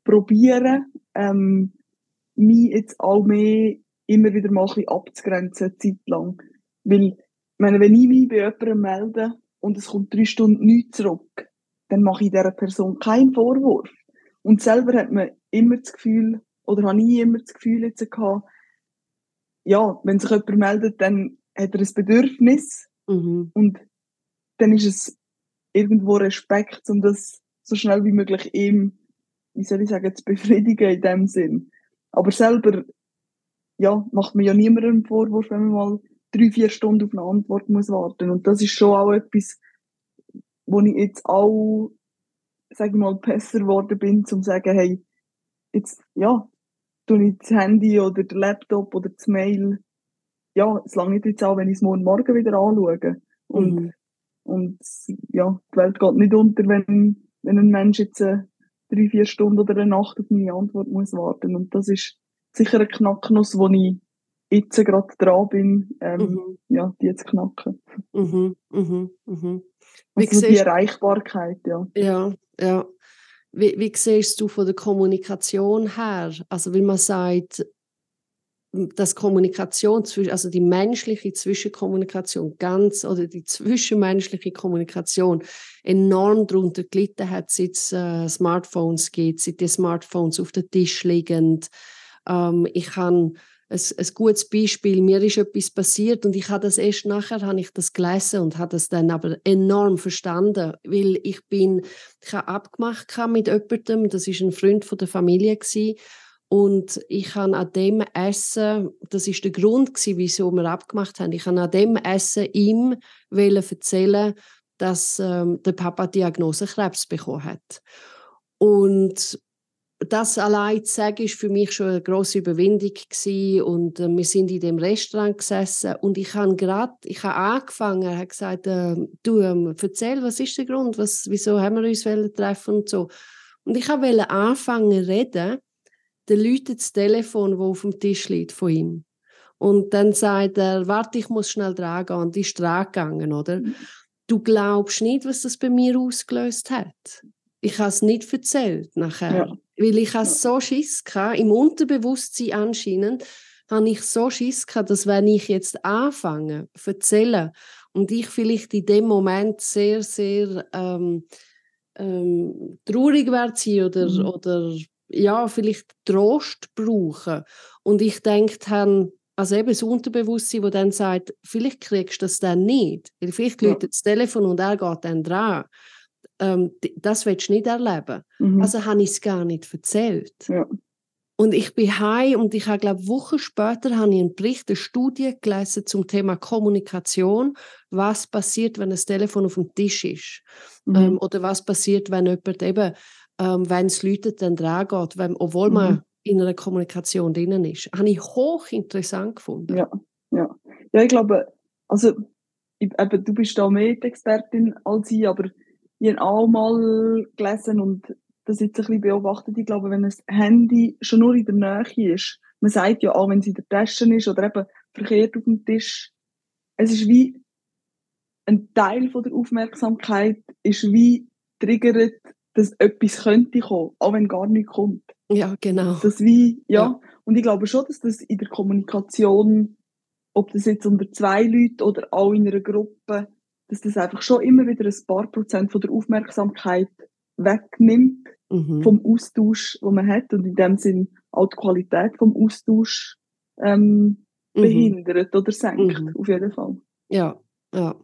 probiere, ähm, mich jetzt auch mehr immer wieder mal ein bisschen abzugrenzen, zeitlang. Weil, ich meine, wenn ich mich bei jemandem melde und es kommt drei Stunden nichts zurück, dann mache ich dieser Person keinen Vorwurf. Und selber hat man immer das Gefühl, oder habe ich immer das Gefühl jetzt gehabt, ja, wenn sich jemand meldet, dann hat er ein Bedürfnis mhm. und dann ist es irgendwo Respekt, um das so schnell wie möglich ihm, wie soll ich sagen, zu befriedigen in dem Sinn. Aber selber, ja, macht mir ja niemandem einen Vorwurf, wenn man mal drei, vier Stunden auf eine Antwort muss warten. Und das ist schon auch etwas, wo ich jetzt auch, sag ich mal, besser geworden bin, um zu sagen, hey, jetzt, ja, tue ich das Handy oder der Laptop oder das Mail, ja, es lange jetzt auch, wenn ich es morgen Morgen wieder anschaue. Und mhm Und ja, die Welt geht nicht unter, wenn, wenn ein Mensch jetzt äh, drei, vier Stunden oder eine Nacht auf meine Antwort muss warten. Und das ist sicher ein Knacknuss, wo ich jetzt gerade dran bin, ähm, mhm. ja, die zu knacken. Mhm, mhm, mhm. Wie also die Erreichbarkeit, ja. Ja, ja. Wie, wie siehst du von der Kommunikation her? Also, wie man sagt, dass Kommunikation, also die menschliche Zwischenkommunikation ganz oder die zwischenmenschliche Kommunikation enorm darunter gelitten hat, seit es äh, Smartphones gibt, seit die Smartphones auf dem Tisch liegen. Ähm, ich habe ein, ein gutes Beispiel. Mir ist etwas passiert und ich habe das erst nachher habe ich das gelesen und habe das dann aber enorm verstanden, weil ich bin, ich habe abgemacht mit jemandem, das ist ein Freund von der Familie gewesen, und ich habe an dem Essen, das ist der Grund wieso wir abgemacht haben, ich habe an dem Essen ihm erzählen, dass ähm, der Papa Diagnose Krebs bekommen hat. Und das allein zu sagen, ist für mich schon eine große Überwindung gewesen. und äh, wir sind in dem Restaurant gesessen und ich habe gerade, ich habe angefangen, habe gesagt, äh, du ähm, erzähl, was ist der Grund, was, wieso haben wir uns treffen und so. Und ich wollte anfangen zu reden, dann läutet das Telefon, das auf dem Tisch liegt von ihm. Und dann sagt er, warte, ich muss schnell dran gehen. Und ist dran gegangen, oder? Mhm. Du glaubst nicht, was das bei mir ausgelöst hat. Ich habe es nicht erzählt nachher. Ja. Weil ich ja. so Schiss hatte, im Unterbewusstsein anscheinend, habe ich so Schiss gehabt, dass wenn ich jetzt anfange, erzählen und ich vielleicht in dem Moment sehr, sehr ähm, ähm, traurig werde oder, mhm. oder ja, vielleicht Trost brauchen und ich denke dann, also eben das Unterbewusstsein, das dann sagt, vielleicht kriegst du das dann nicht, weil vielleicht ja. läutet das Telefon und er geht dann dran ähm, das willst du nicht erleben. Mhm. Also habe ich es gar nicht erzählt. Ja. Und ich bin heim und ich habe, glaube Wochen später habe ich einen Bericht, eine Studie gelesen zum Thema Kommunikation. Was passiert, wenn das Telefon auf dem Tisch ist? Mhm. Ähm, oder was passiert, wenn jemand eben, ähm, wenn es läutet, dann dran geht, wenn, obwohl mhm. man in einer Kommunikation drinnen ist. Habe ich hochinteressant gefunden. Ja, ja. ja ich glaube, also ich, eben, du bist da mehr die Expertin als ich, aber ich habe auch mal gelesen und das jetzt ein bisschen beobachtet. Ich glaube, wenn ein Handy schon nur in der Nähe ist, man sagt ja auch, wenn es in der Tasche ist oder eben verkehrt auf dem Tisch, es ist wie ein Teil von der Aufmerksamkeit ist wie triggert, dass etwas könnte kommen, auch wenn gar nichts kommt. Ja, genau. Das wie, ja. ja. Und ich glaube schon, dass das in der Kommunikation, ob das jetzt unter zwei Leuten oder auch in einer Gruppe, dass das einfach schon immer wieder ein paar Prozent von der Aufmerksamkeit wegnimmt mhm. vom Austausch, den man hat und in dem Sinn auch die Qualität vom Austausch ähm, mhm. behindert oder senkt, mhm. auf jeden Fall. Ja, ja.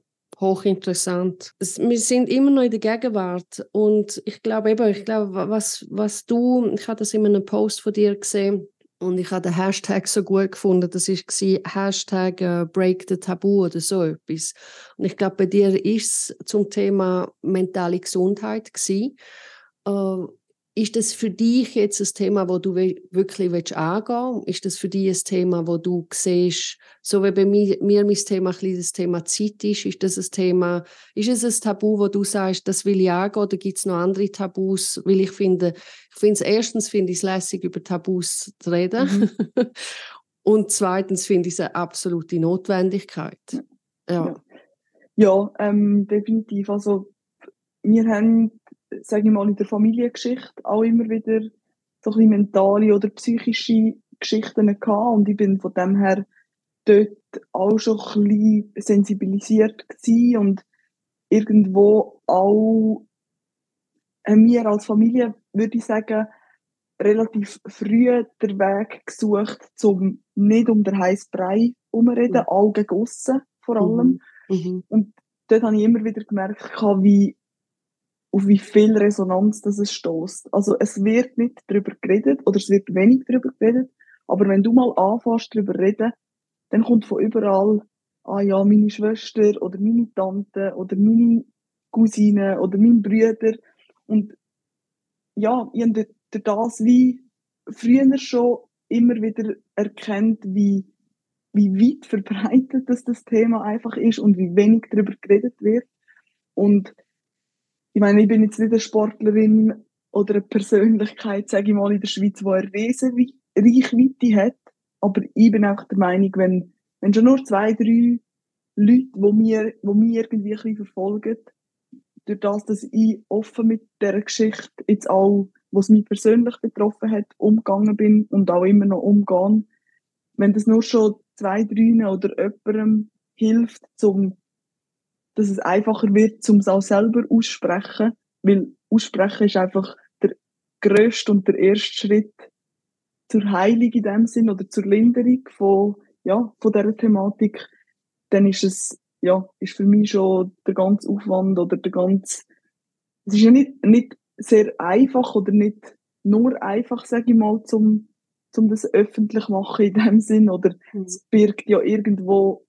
Hochinteressant. Wir sind immer noch in der Gegenwart und ich glaube eben, ich glaube, was, was du, ich habe das in einem Post von dir gesehen, und ich habe den Hashtag so gut gefunden, das war Hashtag äh, Break the Tabu oder so etwas. Und ich glaube, bei dir ist es zum Thema mentale Gesundheit gewesen. Äh, ist das für dich jetzt ein Thema, wo du wirklich willst angehen willst? Ist das für dich ein Thema, wo du siehst, so wie bei mir, mir mein Thema ein das Thema Zeit ist, ist das ein Thema, ist es ein Tabu, wo du sagst, das will ich angehen, oder gibt es noch andere Tabus? Weil ich finde, ich finde es erstens finde ich es lässig, über Tabus zu reden. Mhm. Und zweitens finde ich es eine absolute Notwendigkeit. Ja, ja. ja ähm, definitiv. Also wir haben sage ich mal, in der Familiengeschichte auch immer wieder so ein bisschen mentale oder psychische Geschichten gehabt und ich bin von dem her dort auch schon ein bisschen sensibilisiert gewesen und irgendwo auch haben wir als Familie, würde ich sagen, relativ früh den Weg gesucht, um nicht um den heißen Brei herumreden, mhm. Augen gegossen vor allem. Mhm. Mhm. Und dort habe ich immer wieder gemerkt, wie auf wie viel Resonanz das es stößt. Also es wird nicht darüber geredet oder es wird wenig darüber geredet, aber wenn du mal anfängst darüber reden, dann kommt von überall, ah ja, meine Schwester oder meine Tante oder meine Cousine oder mein Brüder und ja, ich habe das wie früher schon immer wieder erkennt, wie, wie weit verbreitet das, das Thema einfach ist und wie wenig darüber geredet wird. Und ich meine, ich bin jetzt nicht eine Sportlerin oder eine Persönlichkeit, sage ich mal, in der Schweiz, die eine riesen Reichweite hat. Aber ich bin auch der Meinung, wenn, wenn schon nur zwei, drei Leute, die mir, die mich irgendwie ein bisschen verfolgen, durch das, dass ich offen mit dieser Geschichte jetzt auch, was mich persönlich betroffen hat, umgegangen bin und auch immer noch umgehen, wenn das nur schon zwei, drei oder jemandem hilft, zum, dass es einfacher wird, um es auch selber aussprechen, weil aussprechen ist einfach der grösste und der erste Schritt zur Heilung in dem Sinn oder zur Linderung von, ja, von dieser Thematik, dann ist es, ja, ist für mich schon der ganze Aufwand oder der ganze, es ist ja nicht, nicht sehr einfach oder nicht nur einfach, sage ich mal, zum, zum das öffentlich machen in dem Sinn oder mhm. es birgt ja irgendwo,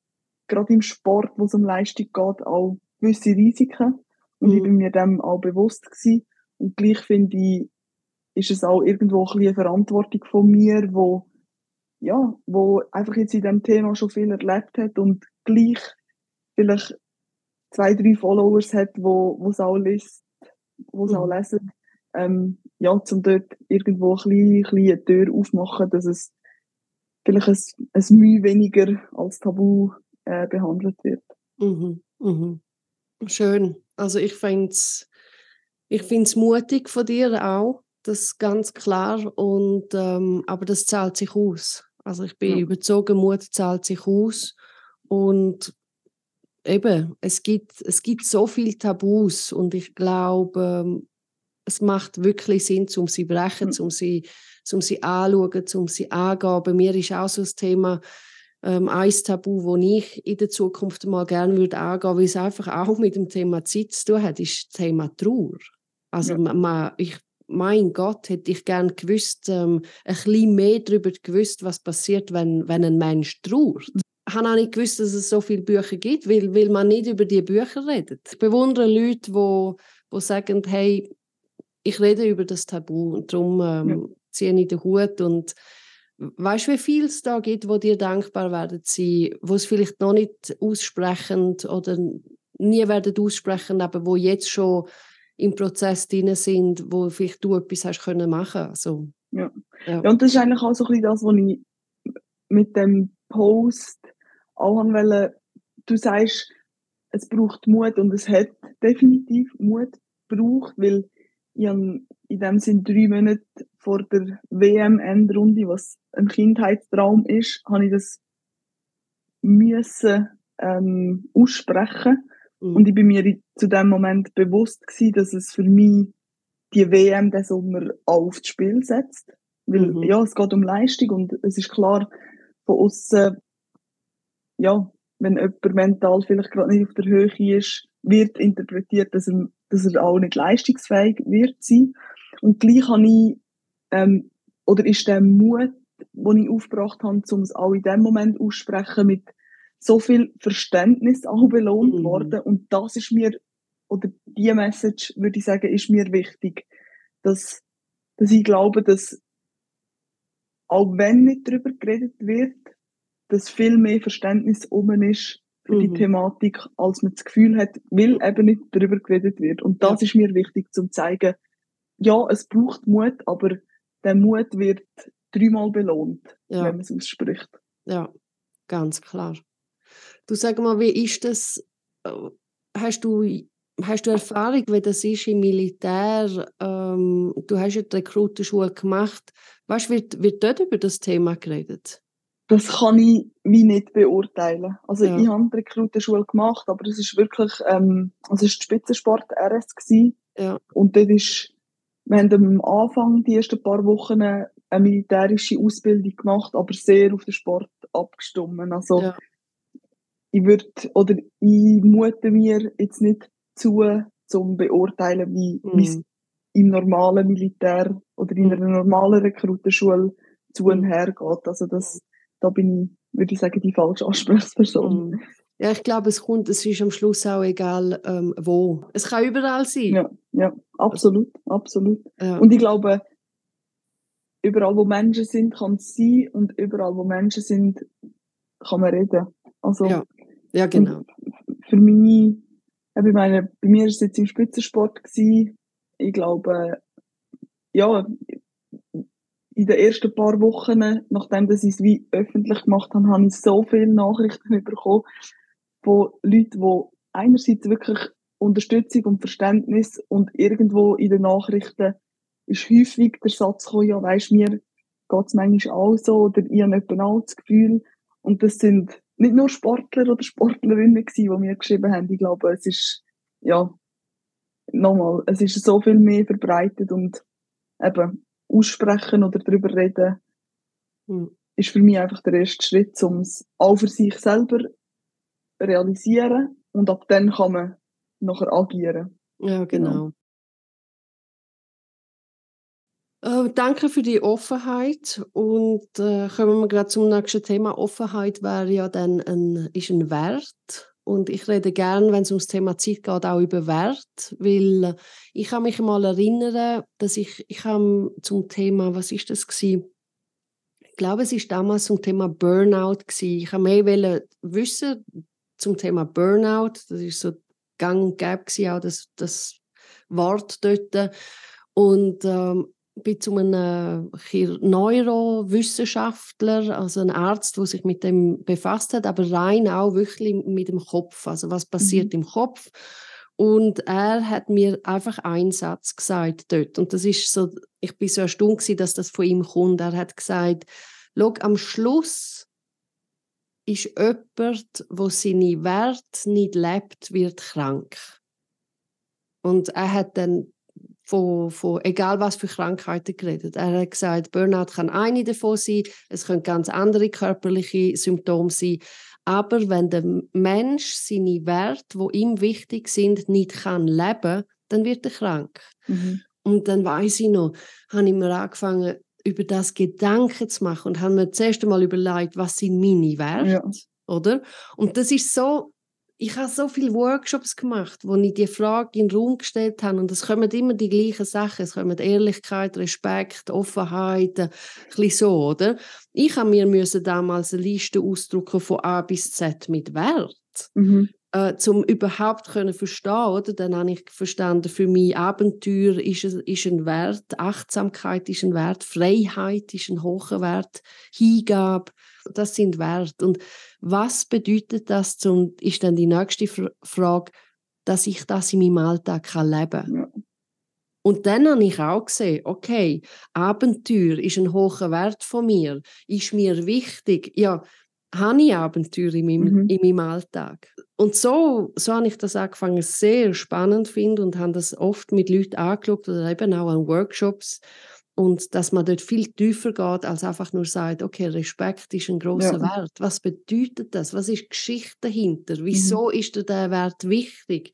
gerade im Sport, wo es um Leistung geht, auch gewisse Risiken und mhm. ich bin mir dem auch bewusst gewesen und gleich finde ich, ist es auch irgendwo ein eine Verantwortung von mir, wo ja, wo einfach jetzt in dem Thema schon viel erlebt hat und gleich vielleicht zwei, drei Followers hat, wo wo es auch liest, wo es mhm. auch lesen, ähm, ja, zum dort irgendwo ein bisschen, ein bisschen eine Tür aufmachen, dass es vielleicht ein, ein Mühe weniger als Tabu äh, behandelt wird. Mhm. Mhm. Schön. Also ich finde es ich find's mutig von dir auch, das ist ganz klar. Und, ähm, aber das zahlt sich aus. Also ich bin ja. überzogen, Mut zahlt sich aus. Und eben, es gibt, es gibt so viele Tabus und ich glaube, ähm, es macht wirklich Sinn, um sie brechen, mhm. um sie, um sie anzuschauen, um sie anzugehen. Bei mir ist auch so das Thema, ähm, ein Tabu, das ich in der Zukunft mal gerne würde angehen, weil es einfach auch mit dem Thema Zeit zu tun hat, ist das Thema Trauer. Also ja. man, ich mein Gott, hätte ich gern gewusst, ähm, ein bisschen mehr darüber gewusst, was passiert, wenn, wenn ein Mensch trauert. Ich habe auch nicht gewusst, dass es so viele Bücher gibt, weil, weil man nicht über die Bücher redet. Ich bewundere Leute, die, die sagen, hey, ich rede über das Tabu und darum ähm, ja. ziehe ich den Hut und weißt du, wie viel es da gibt, wo dir dankbar werden sie, wo es vielleicht noch nicht aussprechen oder nie werden aussprechen, aber wo jetzt schon im Prozess drin sind, wo vielleicht du etwas hast können machen also, ja. ja. ja. und das ist eigentlich auch so ein bisschen das, was ich mit dem Post auch wollte. Du sagst, es braucht Mut und es hat definitiv Mut gebraucht, weil ich in dem Sinn drei Monate vor der WM-Endrunde, was ein Kindheitstraum ist, habe ich das müssen ähm, aussprechen Mhm. Und ich bin mir zu dem Moment bewusst gewesen, dass es für mich die WM den Sommer aufs Spiel setzt. Weil, mhm. ja, es geht um Leistung und es ist klar, von außen, ja, wenn jemand mental vielleicht gerade nicht auf der Höhe ist, wird interpretiert, dass er, dass er auch nicht leistungsfähig wird sein. Und gleich habe ich, ähm, oder ist der Mut, den ich aufgebracht habe, um es auch in dem Moment aussprechen mit so viel Verständnis auch belohnt mhm. worden. Und das ist mir, oder die Message, würde ich sagen, ist mir wichtig, dass, dass ich glaube, dass auch wenn nicht darüber geredet wird, dass viel mehr Verständnis oben ist für mhm. die Thematik, als man das Gefühl hat, weil eben nicht darüber geredet wird. Und das ja. ist mir wichtig, zum zeigen, ja, es braucht Mut, aber der Mut wird dreimal belohnt, ja. wenn man es ausspricht. Ja, ganz klar. Du sag mal, wie ist das? Äh, hast du, hast du Erfahrung, wie das ist im Militär? Ähm, du hast ja die Rekrutenschule gemacht. Weißt, wird, wird dort über das Thema geredet? Das kann ich wie nicht beurteilen. Also ja. ich habe die Rekrutenschule gemacht, aber es ist wirklich, ähm, also es ist Spitzensport RS gewesen. Ja. Und dort ist, wir haben am Anfang die ersten paar Wochen eine militärische Ausbildung gemacht, aber sehr auf den Sport abgestimmt. Also ja ich würde, oder ich mute mir jetzt nicht zu, zum beurteilen, wie mm. es im normalen Militär oder in einer normalen Rekrutenschule zu und her geht. Also das, da bin ich, würde ich sagen, die falsche Ansprechperson. Mm. Ja, ich glaube, es kommt, es ist am Schluss auch egal, ähm, wo. Es kann überall sein. Ja, ja absolut, absolut. Ja. Und ich glaube, überall, wo Menschen sind, kann es sein und überall, wo Menschen sind, kann man reden. Also, ja. Ja, genau. Für mich ich meine, bei mir war es jetzt im Spitzensport. Gewesen. Ich glaube, ja, in den ersten paar Wochen, nachdem dass ich es wie öffentlich gemacht habe, habe ich so viele Nachrichten bekommen von Leuten, die einerseits wirklich Unterstützung und Verständnis und irgendwo in den Nachrichten ist häufig der Satz gekommen, ja, weisst mir geht es manchmal auch so oder ich habe etwa auch das Gefühl. Und das sind nicht nur Sportler oder Sportlerinnen gewesen, die mir geschrieben haben. Ich glaube, es ist, ja, nochmal, es ist so viel mehr verbreitet und eben aussprechen oder darüber reden, mhm. ist für mich einfach der erste Schritt, um es auch für sich selber realisieren und ab dann kann man nachher agieren. Ja, genau. genau. Äh, danke für die Offenheit und äh, kommen wir gerade zum nächsten Thema. Offenheit wäre ja dann ein, ist ein Wert und ich rede gern, wenn es ums Thema Zeit geht, auch über Wert, weil ich kann mich mal erinnern, dass ich, ich habe zum Thema, was ist das gewesen? Ich glaube, es ist damals zum Thema Burnout gewesen. Ich habe mehr wissen zum Thema Burnout. Das ist so gang und gäbe gewesen, auch das, das Wort dort. Und ähm, bin zu einem Neurowissenschaftler, also ein Arzt, der sich mit dem befasst hat, aber rein auch wirklich mit dem Kopf, also was passiert mhm. im Kopf. Und er hat mir einfach einen Satz gesagt dort. Und das ist so, ich bin so erstaunt gewesen, dass das von ihm kommt. Er hat gesagt, Schau, am Schluss ist jemand, der seine Werte nicht lebt, wird krank. Und er hat dann von, von egal was für Krankheiten geredet. Er hat gesagt, Burnout kann eine davon sein, es können ganz andere körperliche Symptome sein. Aber wenn der Mensch seine Werte, wo ihm wichtig sind, nicht kann leben, dann wird er krank. Mhm. Und dann weiß ich noch, habe ich mir angefangen, über das Gedanken zu machen und habe mir zuerst einmal überlegt, was sind meine Werte, ja. oder? Und das ist so ich habe so viele Workshops gemacht, wo ich die Frage in den Raum gestellt habe und es kommen immer die gleichen Sachen. Es kommen Ehrlichkeit, Respekt, Offenheit, ein bisschen so, oder? Ich habe mir müssen damals eine Liste ausdrucken von A bis Z mit Wert. Mhm. Äh, um überhaupt können verstehen, oder? Dann habe ich verstanden, für mich Abenteuer ist, ist ein Wert, Achtsamkeit ist ein Wert, Freiheit ist ein hoher Wert, Hingabe, das sind Werte. Und was bedeutet das, zum, ist dann die nächste Frage, dass ich das in meinem Alltag kann leben kann. Ja. Und dann habe ich auch gesehen, okay, Abenteuer ist ein hoher Wert von mir, ist mir wichtig. Ja, habe ich Abenteuer in meinem, mhm. in meinem Alltag? Und so, so habe ich das angefangen, sehr spannend finde und habe das oft mit Leuten angeschaut oder eben auch an Workshops und dass man dort viel tiefer geht, als einfach nur sagt, okay, Respekt ist ein großer ja. Wert. Was bedeutet das? Was ist die Geschichte dahinter? Wieso mhm. ist dir der Wert wichtig?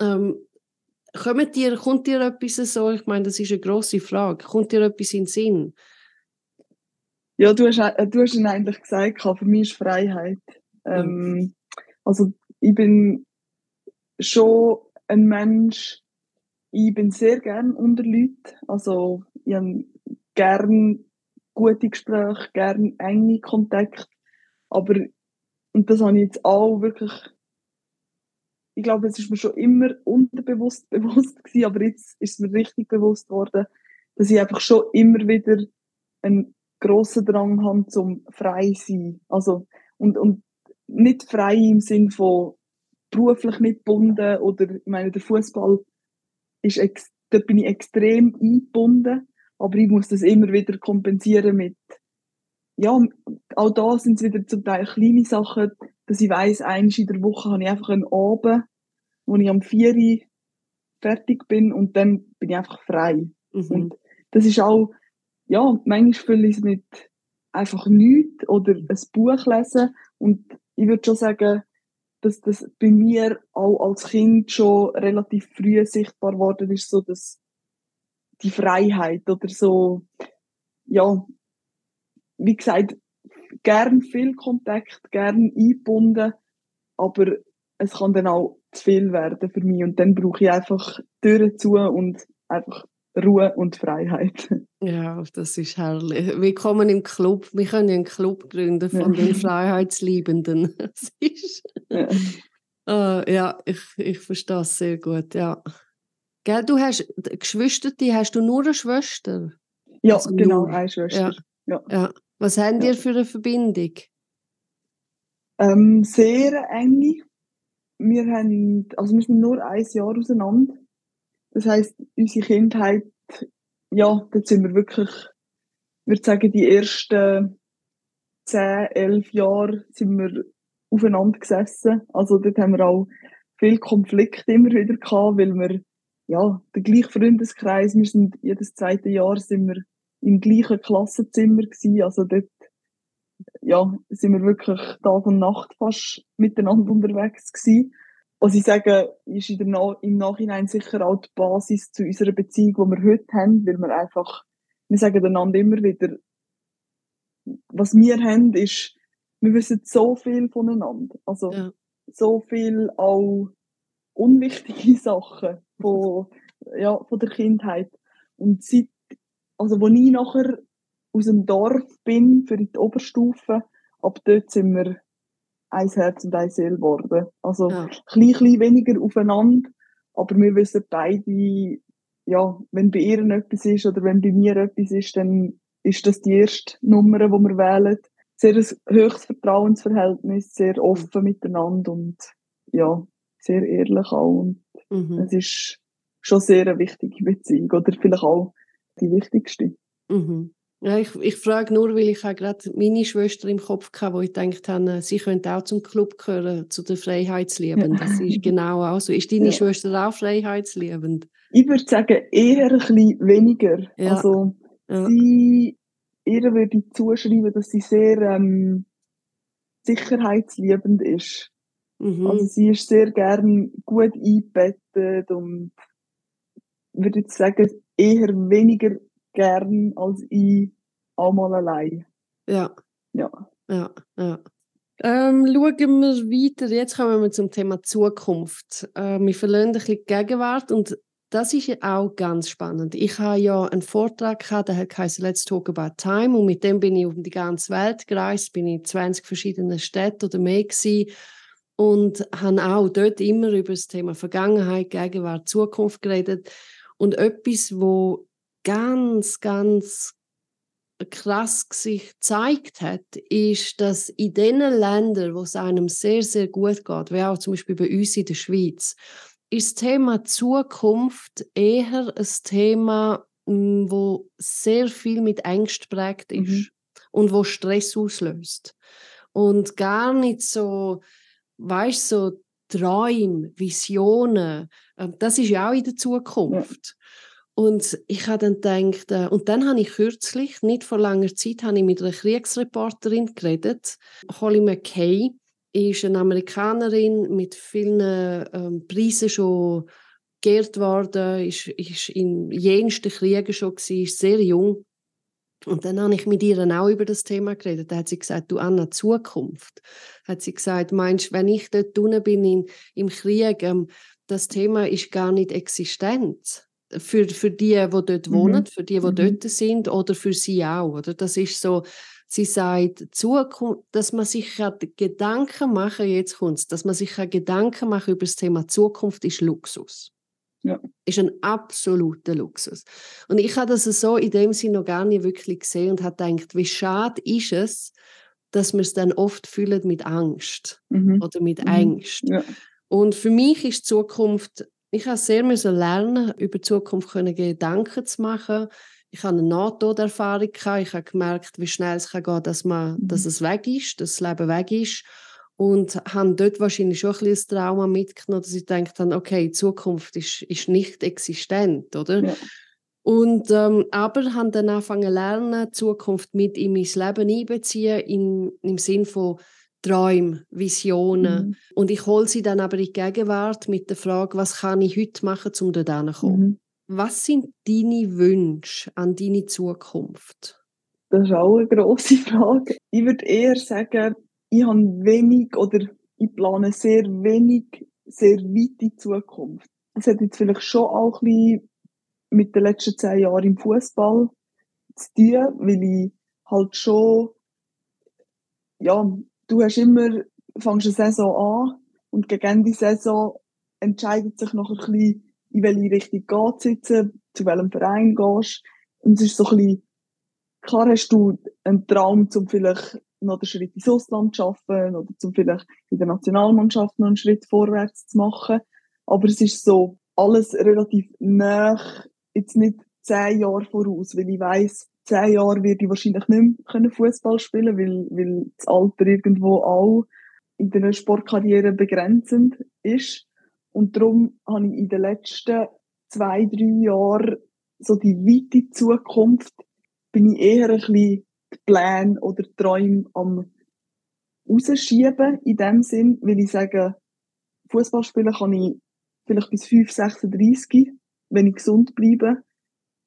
Ähm, kommt dir, kommt dir etwas so, ich meine, das ist eine große Frage, kommt dir etwas in den Sinn? Ja, du hast, äh, du hast ihn eigentlich gesagt, für mich ist Freiheit. Ähm, mhm. Also ich bin schon ein Mensch, ich bin sehr gern unter Leuten. Also ich habe gerne gute Gespräche, gerne enge Kontakte. Aber, und das habe ich jetzt auch wirklich, ich glaube, es ist mir schon immer unterbewusst bewusst gewesen, aber jetzt ist es mir richtig bewusst worden, dass ich einfach schon immer wieder einen grossen Drang habe zum frei sein. Also, und, und nicht frei im Sinn von beruflich nicht gebunden oder, ich meine, der Fußball ist, ex, da bin ich extrem eingebunden aber ich muss das immer wieder kompensieren mit, ja, auch da sind es wieder zum Teil kleine Sachen, dass ich weiss, eins in der Woche habe ich einfach einen Abend, wo ich am 4 Uhr fertig bin und dann bin ich einfach frei. Mhm. Und das ist auch, ja, manchmal fühle ich es mit einfach nichts oder ein Buch lesen und ich würde schon sagen, dass das bei mir auch als Kind schon relativ früh sichtbar geworden ist, so dass die Freiheit oder so, ja, wie gesagt, gern viel Kontakt, gern eingebunden, aber es kann dann auch zu viel werden für mich und dann brauche ich einfach Türen zu und einfach Ruhe und Freiheit. Ja, das ist herrlich. Willkommen im Club. Wir können einen Club gründen von ja. den Freiheitsliebenden. Das ist ja. Uh, ja, ich, ich verstehe es sehr gut, ja. Gell, du hast Geschwister, hast du nur eine Schwester? Ja, also genau, nur. eine Schwester. Ja. Ja. ja. Was haben ja. ihr für eine Verbindung? Ähm, sehr eng. Wir haben, also wir sind nur ein Jahr auseinander. Das heisst, unsere Kindheit, ja, da sind wir wirklich, ich würde sagen, die ersten zehn, elf Jahre sind wir aufeinander gesessen. Also dort haben wir auch viel Konflikt immer wieder gehabt, weil wir, ja, der gleiche Freundeskreis, wir sind jedes zweite Jahr sind wir im gleichen Klassenzimmer gewesen. Also dort, ja, sind wir wirklich Tag und Nacht fast miteinander unterwegs gewesen. Was ich sage, ist in der im Nachhinein sicher auch die Basis zu unserer Beziehung, die wir heute haben, weil wir einfach, wir sagen einander immer wieder, was wir haben, ist, wir wissen so viel voneinander. Also, ja. so viel auch unwichtige Sachen von, ja, von der Kindheit. Und seit, also, wo ich nachher aus dem Dorf bin, für die Oberstufe, ab dort sind wir ein Herz und ein Seele geworden. Also, ja. ein bisschen weniger aufeinander, aber wir wissen beide, ja, wenn bei ihr etwas ist oder wenn bei mir etwas ist, dann ist das die erste Nummer, die wir wählen. Sehr ein höchstes Vertrauensverhältnis, sehr offen miteinander und ja, sehr ehrlich auch. Und mhm. es ist schon sehr eine wichtige Beziehung oder vielleicht auch die wichtigste. Mhm. Ja, ich, ich frage nur, weil ich gerade meine Schwester im Kopf hatte, wo ich gedacht habe, sie könnte auch zum Club gehören, zu den Freiheitsliebenden. Das ist genau auch so. Ist deine ja. Schwester auch freiheitsliebend? Ich würde sagen, eher ein bisschen weniger. Ja. Also, ja. Sie, ihr würde ich zuschreiben, dass sie sehr ähm, sicherheitsliebend ist. Mhm. Also sie ist sehr gern gut eingebettet und würde ich sagen, eher weniger gern als ich einmal allein. Ja. Ja. Ja, ja. Ähm, schauen wir weiter. Jetzt kommen wir zum Thema Zukunft. Äh, wir verlieren ein bisschen die Gegenwart und das ist ja auch ganz spannend. Ich habe ja einen Vortrag gehabt, der heißt Let's Talk About Time. Und mit dem bin ich um die ganze Welt gereist, bin in 20 verschiedenen Städten oder mehr gewesen. Und habe auch dort immer über das Thema Vergangenheit, Gegenwart, Zukunft geredet. Und etwas, wo ganz, ganz krass sich gezeigt hat, ist, dass in den Ländern, wo es einem sehr, sehr gut geht, wie auch zum Beispiel bei uns in der Schweiz, ist das Thema Zukunft eher ein Thema, hm, wo sehr viel mit Ängst prägt ist mhm. und wo Stress auslöst. Und gar nicht so, weißt so Träume, Visionen, ähm, das ist ja auch in der Zukunft. Ja. Und ich habe dann gedacht, äh, und dann habe ich kürzlich, nicht vor langer Zeit, habe ich mit einer Kriegsreporterin geredet, Holly McKay, ist eine Amerikanerin mit vielen ähm, Preisen schon geehrt worden, ist, ist in jensten Kriegen schon gewesen, ist sehr jung. Und dann habe ich mit ihr auch über das Thema geredet. Da hat sie gesagt, du Anna, Zukunft. Hat sie gesagt, meinst wenn ich dort unten bin in, im Krieg, ähm, das Thema ist gar nicht existent. Für, für die, die dort mhm. wohnen, für die, die mhm. dort sind oder für sie auch. Oder? Das ist so, Sie sagt, Zukunft, dass man sich Gedanken machen, jetzt kommt dass man sich Gedanken machen über das Thema Zukunft ist Luxus. Ja. Ist ein absoluter Luxus. Und ich habe das so in dem Sinne noch gar nicht wirklich gesehen und habe gedacht, wie schade ist es, dass wir es dann oft fühlen mit Angst mhm. oder mit mhm. Angst. Ja. Und für mich ist Zukunft, ich habe sehr müssen lernen, über Zukunft können Gedanken zu machen, ich habe eine Nahtoderfahrung gehabt. Ich habe gemerkt, wie schnell es gehen kann, dass, man, dass mhm. es weg ist, dass das Leben weg ist. Und habe dort wahrscheinlich schon ein bisschen Trauma mitgenommen, dass ich gedacht habe, okay, die Zukunft ist, ist nicht existent, oder? Ja. Und, ähm, aber habe dann angefangen zu lernen, die Zukunft mit in mein Leben einbeziehen, in, im Sinn von Träumen, Visionen. Mhm. Und ich hole sie dann aber in die Gegenwart mit der Frage, was kann ich heute machen, um dort hinzukommen. Mhm. Was sind deine Wünsche an deine Zukunft? Das ist auch eine grosse Frage. Ich würde eher sagen, ich habe wenig oder ich plane sehr wenig, sehr weite Zukunft. Das hat jetzt vielleicht schon auch ein bisschen mit den letzten zehn Jahren im Fußball zu tun, weil ich halt schon, ja, du hast immer, fängst eine Saison an Und gegen Ende Saison entscheidet sich noch ein bisschen, in welche Richtung geht sitzen, zu welchem Verein gehst. Und es ist so ein bisschen, klar hast du einen Traum, um vielleicht noch den Schritt ins Ausland zu schaffen oder zum vielleicht in der Nationalmannschaft noch einen Schritt vorwärts zu machen. Aber es ist so alles relativ nah, jetzt nicht zehn Jahre voraus, weil ich weiss, zehn Jahre werde ich wahrscheinlich nicht mehr Fußball spielen, weil, weil das Alter irgendwo auch in der Sportkarriere begrenzend ist. Und darum habe ich in den letzten zwei, drei Jahren so die weite Zukunft, bin ich eher ein bisschen die Pläne oder die Träume am rausschieben, in dem Sinn, weil ich sage, Fußball spielen kann ich vielleicht bis 5, 36, wenn ich gesund bleibe.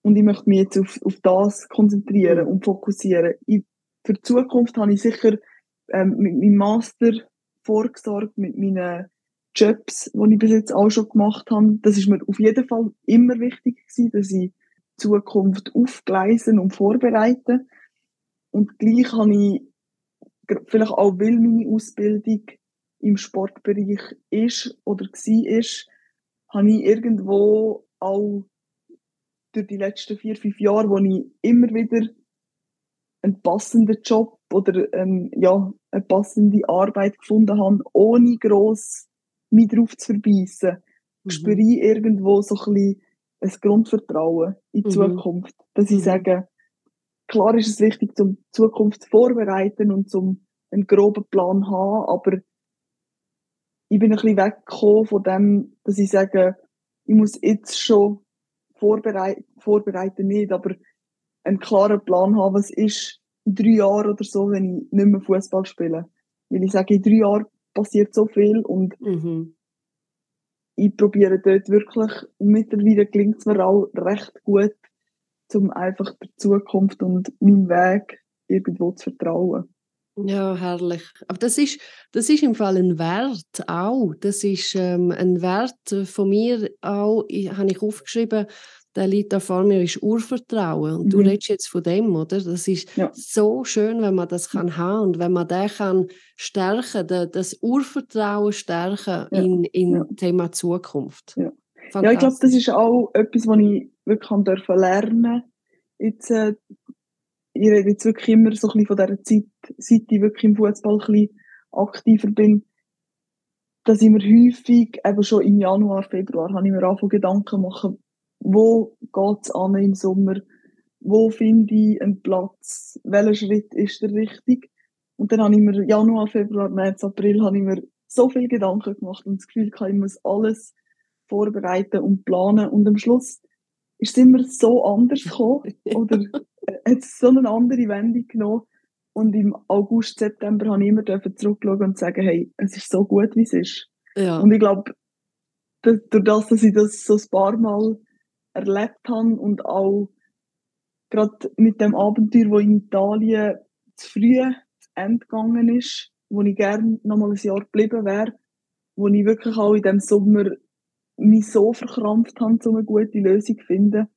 Und ich möchte mich jetzt auf, auf das konzentrieren und fokussieren. Ich, für die Zukunft habe ich sicher ähm, mit meinem Master vorgesorgt, mit meinen Jobs, die ich bis jetzt auch schon gemacht habe. Das ist mir auf jeden Fall immer wichtig gewesen, dass ich Zukunft aufgleisen und vorbereiten. Und gleich habe ich, vielleicht auch weil meine Ausbildung im Sportbereich ist oder war, ist, habe ich irgendwo auch durch die letzten vier, fünf Jahre, wo ich immer wieder einen passenden Job oder ähm, ja, eine passende Arbeit gefunden habe, ohne gross mich drauf zu verbeissen, mhm. spüre ich irgendwo so ein bisschen ein Grundvertrauen in die mhm. Zukunft. Dass ich mhm. sage, klar ist es wichtig, zum Zukunft vorbereiten und zum einen groben Plan haben, aber ich bin ein bisschen weggekommen von dem, dass ich sage, ich muss jetzt schon vorbereiten, vorbereiten nicht, aber einen klaren Plan haben, was ist in drei Jahren oder so, wenn ich nicht mehr Fußball spiele. Weil ich sage, in drei Jahren passiert so viel und mhm. ich probiere dort wirklich, und mittlerweile gelingt es mir auch recht gut, um einfach der Zukunft und meinem Weg irgendwo zu vertrauen. Ja, herrlich. Aber das ist, das ist im Fall ein Wert auch. Das ist ähm, ein Wert von mir auch, ich, habe ich aufgeschrieben, der liegt da vor mir, ist Urvertrauen. Und mhm. du redest jetzt von dem, oder? Das ist ja. so schön, wenn man das kann haben und wenn man das kann stärken, das Urvertrauen stärken ja. in, in ja. Thema Zukunft. Ja, ja ich glaube, das ist auch etwas, was ich wirklich lernen durfte. Jetzt äh, ich rede jetzt wirklich immer so ein bisschen von dieser Zeit, seit ich wirklich im Fußball ein bisschen aktiver bin, dass ich mir häufig, eben schon im Januar, Februar, habe ich mir angefangen Gedanken machen, wo geht es an im Sommer, wo finde ich einen Platz, welcher Schritt ist der richtig. Und dann habe ich mir Januar, Februar, März, April, habe ich mir so viele Gedanken gemacht und das Gefühl, ich muss alles vorbereiten und planen und am Schluss ist es immer so anders gekommen oder hat so eine andere Wendung genommen. Und im August, September habe ich immer zurückschauen und sagen, hey, es ist so gut, wie es ist. Ja. Und ich glaube, durch das, dass ich das so ein paar Mal erlebt habe und auch gerade mit dem Abenteuer, wo in Italien zu früh zu Ende gegangen ist, wo ich gerne noch mal ein Jahr geblieben wäre, wo ich wirklich auch in dem Sommer mich so verkrampft habe, um eine gute Lösung zu finden.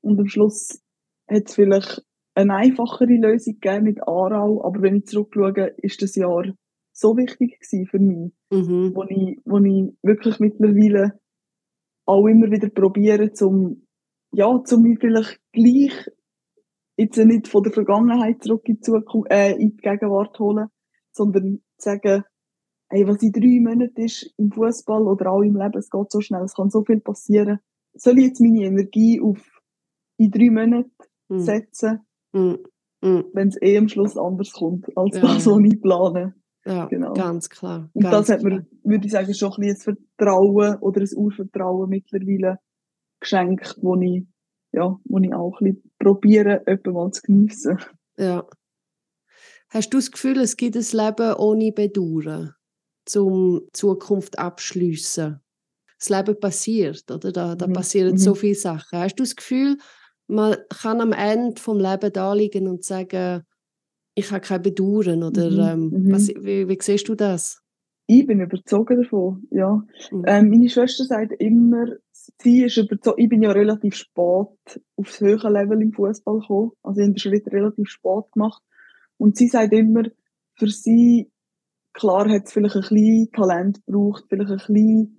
Und am Schluss hat es vielleicht eine einfachere Lösung gegeben mit Aarau, aber wenn ich zurückschaue, ist das Jahr so wichtig gewesen für mich, mhm. wo, ich, wo ich wirklich mittlerweile auch immer wieder probiere, zum, ja, zum mich vielleicht gleich jetzt nicht von der Vergangenheit zurück in die, Zukunft, äh, in die Gegenwart holen, sondern zu sagen, hey, was in drei Monaten ist im Fußball oder auch im Leben, es geht so schnell, es kann so viel passieren. Soll ich jetzt meine Energie auf in drei Monaten mm. setzen, mm. mm. wenn es eh am Schluss anders kommt, als ja. das, was ich plane? Ja, genau. ganz klar. Und ganz das hat mir, würde ich sagen, schon ein bisschen ein Vertrauen oder ein Urvertrauen mittlerweile geschenkt, wo ich, ja, wo ich auch ein bisschen probiere, jemanden mal zu geniessen. Ja. Hast du das Gefühl, es gibt ein Leben ohne Bedauern? zum Zukunft abschliessen. Das Leben passiert, oder? Da, da mhm. passieren mhm. so viele Sachen. Hast du das Gefühl, man kann am Ende vom Leben da liegen und sagen, ich habe kein Bedauern oder mhm. Ähm, mhm. was, wie, wie siehst du das? Ich bin überzogen davon, ja. Mhm. Ähm, meine Schwester sagt immer, sie ist überzogen, ich bin ja relativ spät aufs höhere Level im Fußball gekommen, also in der Schritt relativ spät gemacht und sie sagt immer, für sie klar hat es vielleicht ein bisschen Talent gebraucht, vielleicht ein bisschen,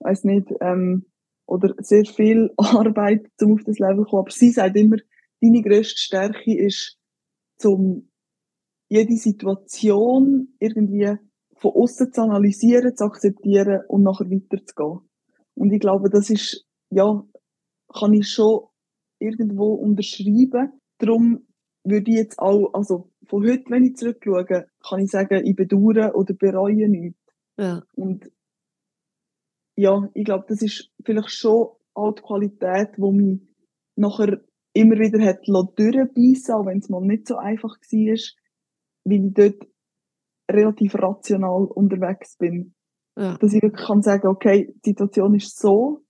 weiß nicht, ähm, oder sehr viel Arbeit, um auf das Level zu kommen. Aber sie sagt immer, deine grösste Stärke ist, zum jede Situation irgendwie von außen zu analysieren, zu akzeptieren und nachher weiterzugehen. Und ich glaube, das ist, ja, kann ich schon irgendwo unterschreiben. Darum würde ich jetzt auch, also von heute, wenn ich zurückschaue, kann ich sagen, ich bedauere oder bereue nichts. Ja. Und ja, ich glaube, das ist vielleicht schon auch die Qualität, die mich nachher immer wieder hat durchbeissen auch wenn es mal nicht so einfach war, weil ich dort relativ rational unterwegs bin. Ja. Dass ich wirklich kann sagen, okay, die Situation ist so,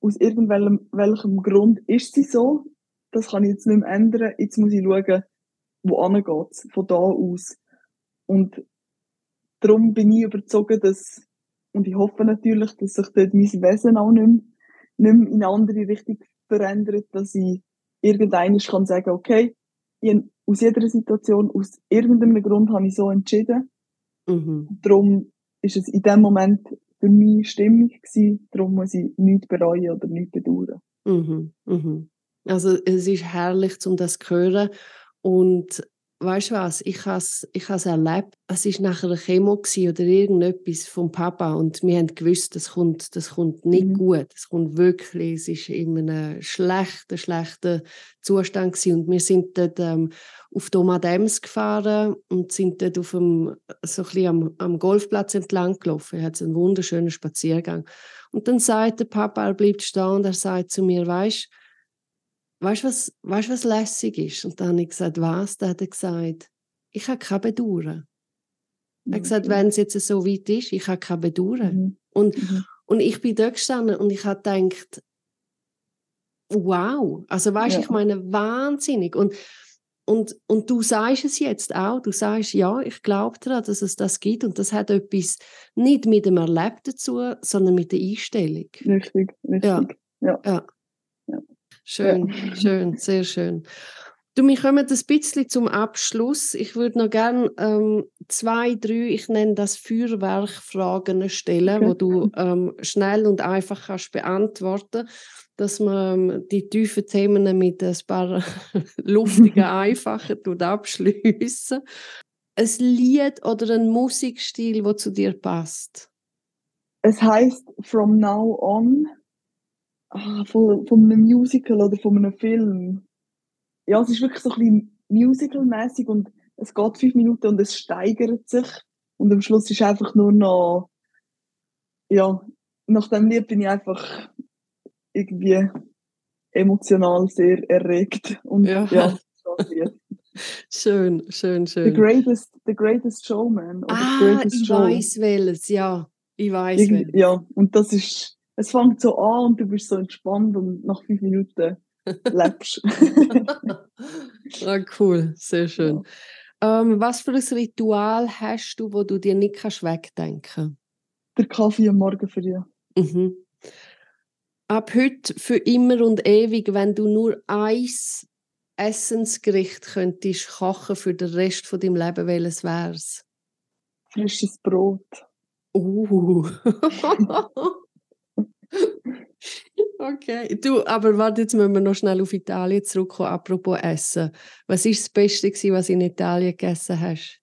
aus irgendwelchem welchem Grund ist sie so, das kann ich jetzt nicht mehr ändern, jetzt muss ich schauen, wo geht's, von da aus. Und darum bin ich überzeugt, dass, und ich hoffe natürlich, dass sich dort mein Wesen auch nicht mehr, nicht mehr in eine andere Richtung verändert, dass ich irgendeines kann sagen, okay, ich, aus jeder Situation, aus irgendeinem Grund habe ich so entschieden. Mhm. Darum ist es in dem Moment für mich stimmig gewesen, darum muss ich nichts bereuen oder nichts bedauern. Mhm. Mhm. Also es ist herrlich, um das zu hören und weißt du was, ich habe es ich erlebt, es war nachher eine Chemo oder irgendetwas vom Papa und wir haben gewusst, das kommt, das kommt nicht Mhm. gut, es kommt wirklich, es ist in einem schlechten, schlechten Zustand gewesen. und wir sind dort ähm, auf Domadems gefahren und sind dort auf dem, so ein bisschen am, am Golfplatz entlang gelaufen. Er hat einen wunderschönen Spaziergang. Und dann sagt der Papa, er bleibt stehen und er sagt zu mir, weißt weißt du, was, weißt, was lässig ist? Und dann habe ich gesagt, was? Dann hat er gesagt, ich habe keine Bedauern. Er hat gesagt, wenn es jetzt so weit ist, ich habe keine Bedauern. Mhm. Und, Mhm. und ich bin dort gestanden und ich habe gedacht, wow, also weißt du, Ja. ich meine, wahnsinnig. Und, und, und du sagst es jetzt auch, du sagst, ja, ich glaube daran, dass es das gibt und das hat etwas nicht mit dem Erlebten zu, sondern mit der Einstellung. Richtig, richtig. Ja. Ja. Schön, Ja. schön, sehr schön. Du, wir kommen ein bisschen zum Abschluss. Ich würde noch gerne ähm, zwei, drei, ich nenne das Feuerwerkfragen stellen, wo du ähm, schnell und einfach kannst beantworten, dass man ähm, die tiefen Themen mit ein paar luftigen, einfachen abschliessen. Ein Lied oder ein Musikstil, wo zu dir passt. Es heißt From Now On, ah, von, von einem Musical oder von einem Film. Ja, es ist wirklich so ein bisschen musical-mäßig und es geht fünf Minuten und es steigert sich. Und am Schluss ist einfach nur noch, ja, nach dem Lied bin ich einfach irgendwie emotional sehr erregt. Und Ja. ja, Lied. Schön, schön, The schön. Greatest, the greatest Showman. Ah, the greatest ich Show. weiß welches, ja. Ich weiß welches. Ja, und das ist, es fängt so an und du bist so entspannt und nach fünf Minuten lebst. ah, cool, sehr schön. Ähm, was für ein Ritual hast du, wo du dir nicht kannst wegdenken Der Kaffee am Morgen früh. mhm. Ab heute für immer und ewig, wenn du nur eins Essensgericht könntest kochen für den Rest von deinem Leben, welches wär's? Frisches Brot. Uh. okay. Du, aber warte, jetzt müssen wir noch schnell auf Italien zurückkommen, apropos Essen. Was ist das Beste, gewesen, was du in Italien gegessen hast?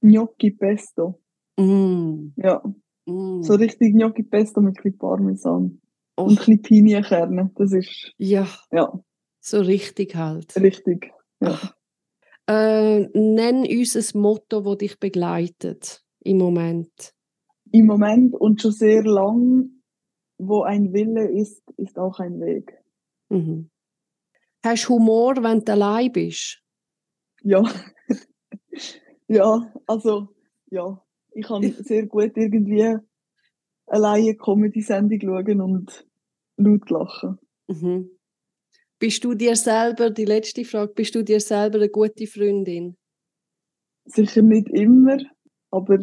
Gnocchi Pesto. Mm. Ja, Mm. so richtig Gnocchi Pesto mit ein bisschen Parmesan. Och, Und ein bisschen Pinienkerne. Das ist, ja, ja, so richtig halt. richtig. Ja. Äh, nenn uns ein Motto, das dich begleitet im Moment. Im Moment und schon sehr lang, wo ein Wille ist, ist auch ein Weg. Mhm. Hast du Humor, wenn du allein bist? Ja. ja, also, ja. Ich kann sehr gut irgendwie alleine Comedy-Sendung schauen und laut lachen. Mhm. Bist du dir selber, die letzte Frage, bist du dir selber eine gute Freundin? Sicher nicht immer, aber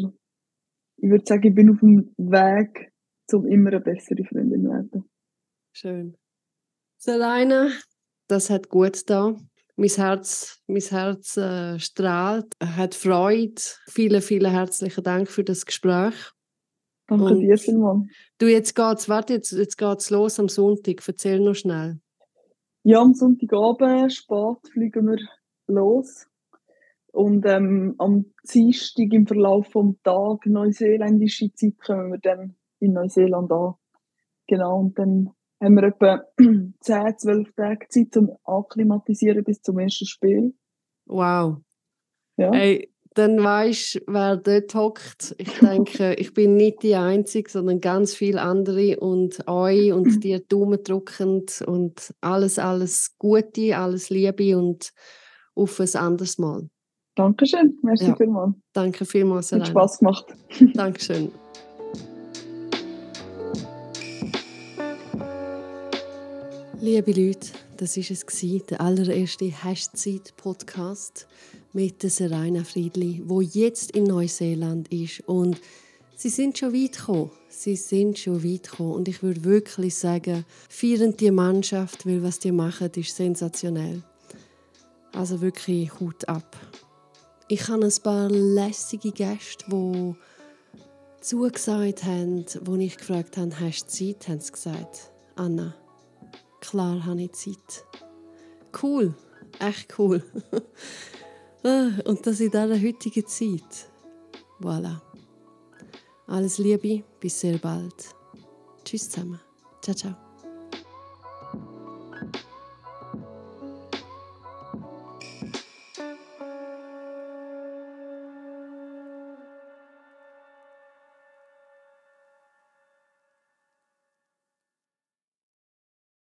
ich würde sagen, ich bin auf dem Weg, um immer eine bessere Freundin zu werden. Schön. Selina, das hat gut da. Mein Herz, mein Herz äh, strahlt, hat Freude. Vielen, vielen herzlichen Dank für das Gespräch. Danke Und dir vielmals. Du, jetzt geht's, warte, jetzt, jetzt geht's los am Sonntag. Erzähl noch schnell. Ja, am Sonntagabend, spät, fliegen wir los. Und ähm, am Dienstag im Verlauf des Tages, neuseeländische Zeit, kommen wir dann in Neuseeland an. Genau, und dann haben wir etwa 10, 12 Tage Zeit zum Akklimatisieren bis zum ersten Spiel. Wow. Ja. Hey, dann weißt du, wer dort hockt. Ich denke, ich bin nicht die Einzige, sondern ganz viele andere und euch und dir Daumen drückend und alles, alles Gute, alles Liebe und auf ein anderes Mal. Dankeschön, merci ja. vielmals. Danke vielmals. Hat Spaß gemacht. Dankeschön. Liebe Leute, das war es, der allererste Hashtag-Podcast mit der Serena Friedli, wo jetzt in Neuseeland ist. Und sie sind schon weit gekommen. Sie sind schon weit gekommen. Und ich würde wirklich sagen, feiern die Mannschaft, weil was die machen, ist sensationell. Also wirklich Hut ab. Ich habe ein paar lässige Gäste, die zugesagt haben, wo ich gefragt habe, hast du Zeit? Haben sie gesagt, Anna, klar habe ich Zeit. Cool, echt cool. Ah, und das in dieser heutigen Zeit. Voilà. Alles Liebe, bis sehr bald. Tschüss zusammen. Ciao, ciao.